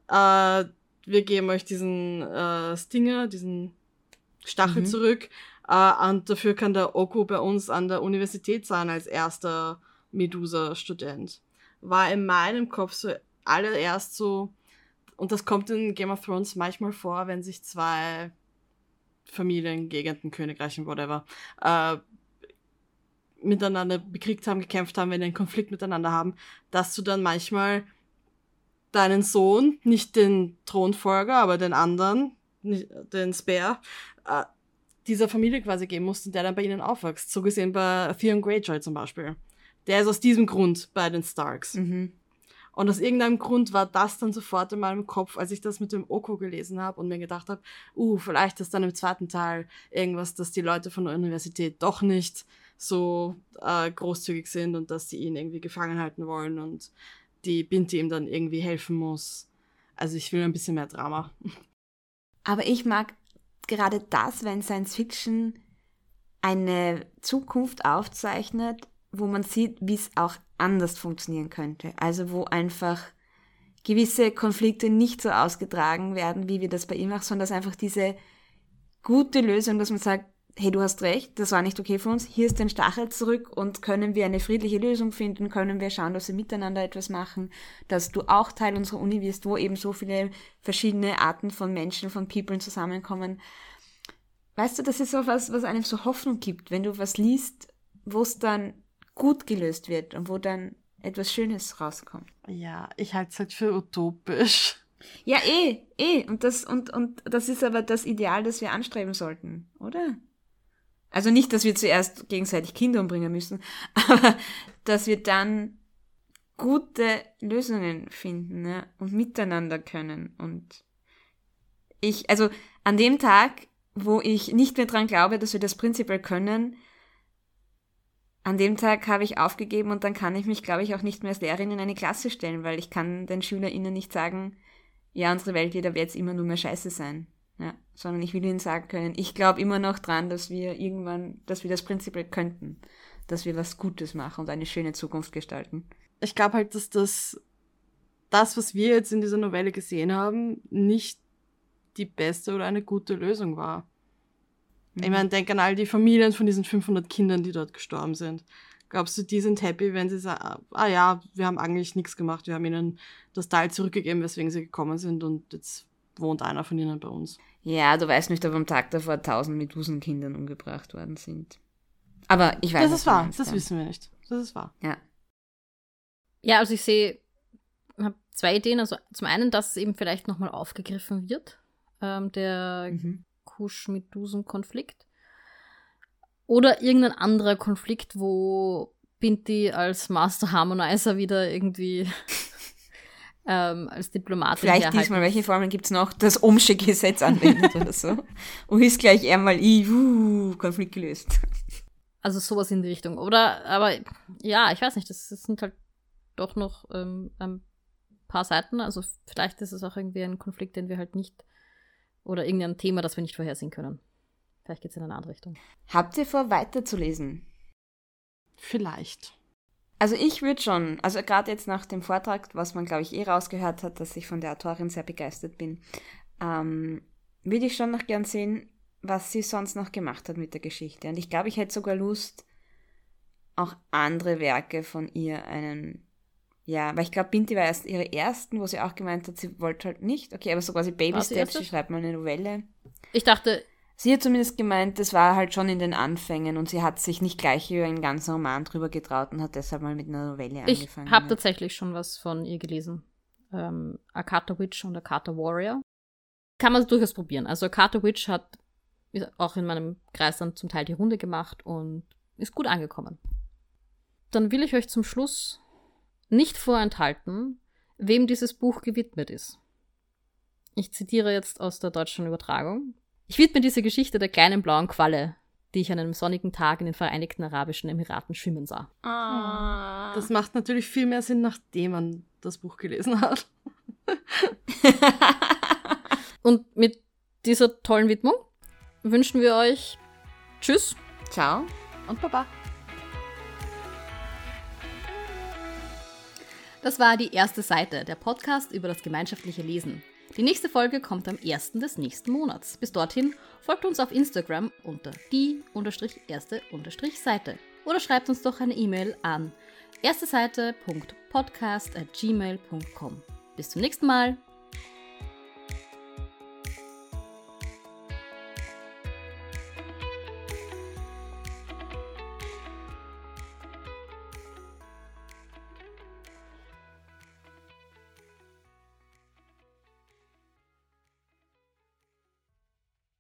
äh, wir geben euch diesen äh, Stinger, diesen Stachel mhm. zurück, Uh, und dafür kann der Oku bei uns an der Universität sein als erster Medusa-Student. War in meinem Kopf so allererst so, und das kommt in Game of Thrones manchmal vor, wenn sich zwei Familien, Gegenden, Königreichen, whatever, uh, miteinander bekriegt haben, gekämpft haben, wenn die einen Konflikt miteinander haben, dass du dann manchmal deinen Sohn, nicht den Thronfolger, aber den anderen, den Spare, äh, dieser Familie quasi geben musst und der dann bei ihnen aufwächst. So gesehen bei Theon Greyjoy zum Beispiel. Der ist aus diesem Grund bei den Starks. Mhm. Und aus irgendeinem Grund war das dann sofort in meinem Kopf, als ich das mit dem Oko gelesen habe und mir gedacht habe, uh, vielleicht ist dann im zweiten Teil irgendwas, dass die Leute von der Universität doch nicht so äh, großzügig sind und dass sie ihn irgendwie gefangen halten wollen und die Binti ihm dann irgendwie helfen muss. Also ich will ein bisschen mehr Drama. Aber ich mag gerade das, wenn Science Fiction eine Zukunft aufzeichnet, wo man sieht, wie es auch anders funktionieren könnte. Also wo einfach gewisse Konflikte nicht so ausgetragen werden, wie wir das bei ihm machen, sondern dass einfach diese gute Lösung, dass man sagt, hey, du hast recht, das war nicht okay für uns, hier ist dein Stachel zurück und können wir eine friedliche Lösung finden, können wir schauen, dass wir miteinander etwas machen, dass du auch Teil unserer Uni wirst, wo eben so viele verschiedene Arten von Menschen, von People zusammenkommen. Weißt du, das ist so was, was einem so Hoffnung gibt, wenn du was liest, wo es dann gut gelöst wird und wo dann etwas Schönes rauskommt. Ja, ich halte es halt für utopisch. Ja, eh, eh. Und das, und, und das ist aber das Ideal, das wir anstreben sollten, oder? Also nicht, dass wir zuerst gegenseitig Kinder umbringen müssen, aber dass wir dann gute Lösungen finden ne? und miteinander können. Und ich, also an dem Tag, wo ich nicht mehr dran glaube, dass wir das prinzipiell können, an dem Tag habe ich aufgegeben und dann kann ich mich, glaube ich, auch nicht mehr als Lehrerin in eine Klasse stellen, weil ich kann den SchülerInnen nicht sagen, ja, unsere Welt wird aber jetzt immer nur mehr scheiße sein. Ja, sondern ich will ihnen sagen können, ich glaube immer noch dran, dass wir irgendwann, dass wir das prinzipiell könnten, dass wir was Gutes machen und eine schöne Zukunft gestalten. Ich glaube halt, dass das, das, was wir jetzt in dieser Novelle gesehen haben, nicht die beste oder eine gute Lösung war. Ich meine, denk an all die Familien von diesen 500 Kindern, die dort gestorben sind. Glaubst du, die sind happy, wenn sie sagen, ah ja, wir haben eigentlich nichts gemacht, wir haben ihnen das Teil zurückgegeben, weswegen sie gekommen sind und jetzt wohnt einer von ihnen bei uns. Ja, du weißt nicht, ob am Tag davor tausend Medusenkindern umgebracht worden sind. Aber ich weiß Das ist wahr, das ja. wissen wir nicht. Das ist wahr. Ja. Ja, also ich sehe, habe zwei Ideen. Also zum einen, dass es eben vielleicht nochmal aufgegriffen wird, ähm, der mhm. Kusch-Medusen-Konflikt. Oder irgendein anderer Konflikt, wo Binti als Master Harmonizer wieder irgendwie ähm, als Diplomatin Vielleicht diesmal, welche Formeln gibt es noch? Das Ohmsche Gesetz anwendet oder so. Und ist gleich einmal I, uh, Konflikt gelöst. Also sowas in die Richtung. Oder, aber ja, ich weiß nicht, das, das sind halt doch noch ähm, ein paar Seiten. Also vielleicht ist es auch irgendwie ein Konflikt, den wir halt nicht oder irgendein Thema, das wir nicht vorhersehen können. Vielleicht geht es in eine andere Richtung. Habt ihr vor, weiterzulesen? Vielleicht. Also ich würde schon, also gerade jetzt nach dem Vortrag, was man glaube ich eh rausgehört hat, dass ich von der Autorin sehr begeistert bin, ähm, würde ich schon noch gern sehen, was sie sonst noch gemacht hat mit der Geschichte. Und ich glaube, ich hätte sogar Lust, auch andere Werke von ihr einen ja, weil ich glaube, Binti war erst ihre ersten, wo sie auch gemeint hat, sie wollte halt nicht. Okay, aber so quasi Baby Steps, sie schreibt mal eine Novelle. Ich dachte. Sie hat zumindest gemeint, das war halt schon in den Anfängen und sie hat sich nicht gleich über einen ganzen Roman drüber getraut und hat deshalb mal mit einer Novelle angefangen. Ich habe ja. tatsächlich schon was von ihr gelesen. Ähm, Akata Witch und Akata Warrior. Kann man durchaus probieren. Also Akata Witch hat auch in meinem Kreis dann zum Teil die Runde gemacht und ist gut angekommen. Dann will ich euch zum Schluss nicht vorenthalten, wem dieses Buch gewidmet ist. Ich zitiere jetzt aus der deutschen Übertragung. Ich widme diese Geschichte der kleinen blauen Qualle, die ich an einem sonnigen Tag in den Vereinigten Arabischen Emiraten schwimmen sah. Ah. Das macht natürlich viel mehr Sinn, nachdem man das Buch gelesen hat. Und mit dieser tollen Widmung wünschen wir euch Tschüss. Ciao. Und Baba. Das war die erste Seite, der Podcast über das gemeinschaftliche Lesen. Die nächste Folge kommt am 1. des nächsten Monats. Bis dorthin folgt uns auf Instagram unter die-erste-seite oder schreibt uns doch eine E-Mail an ersteseite.podcast@gmail.com. Bis zum nächsten Mal.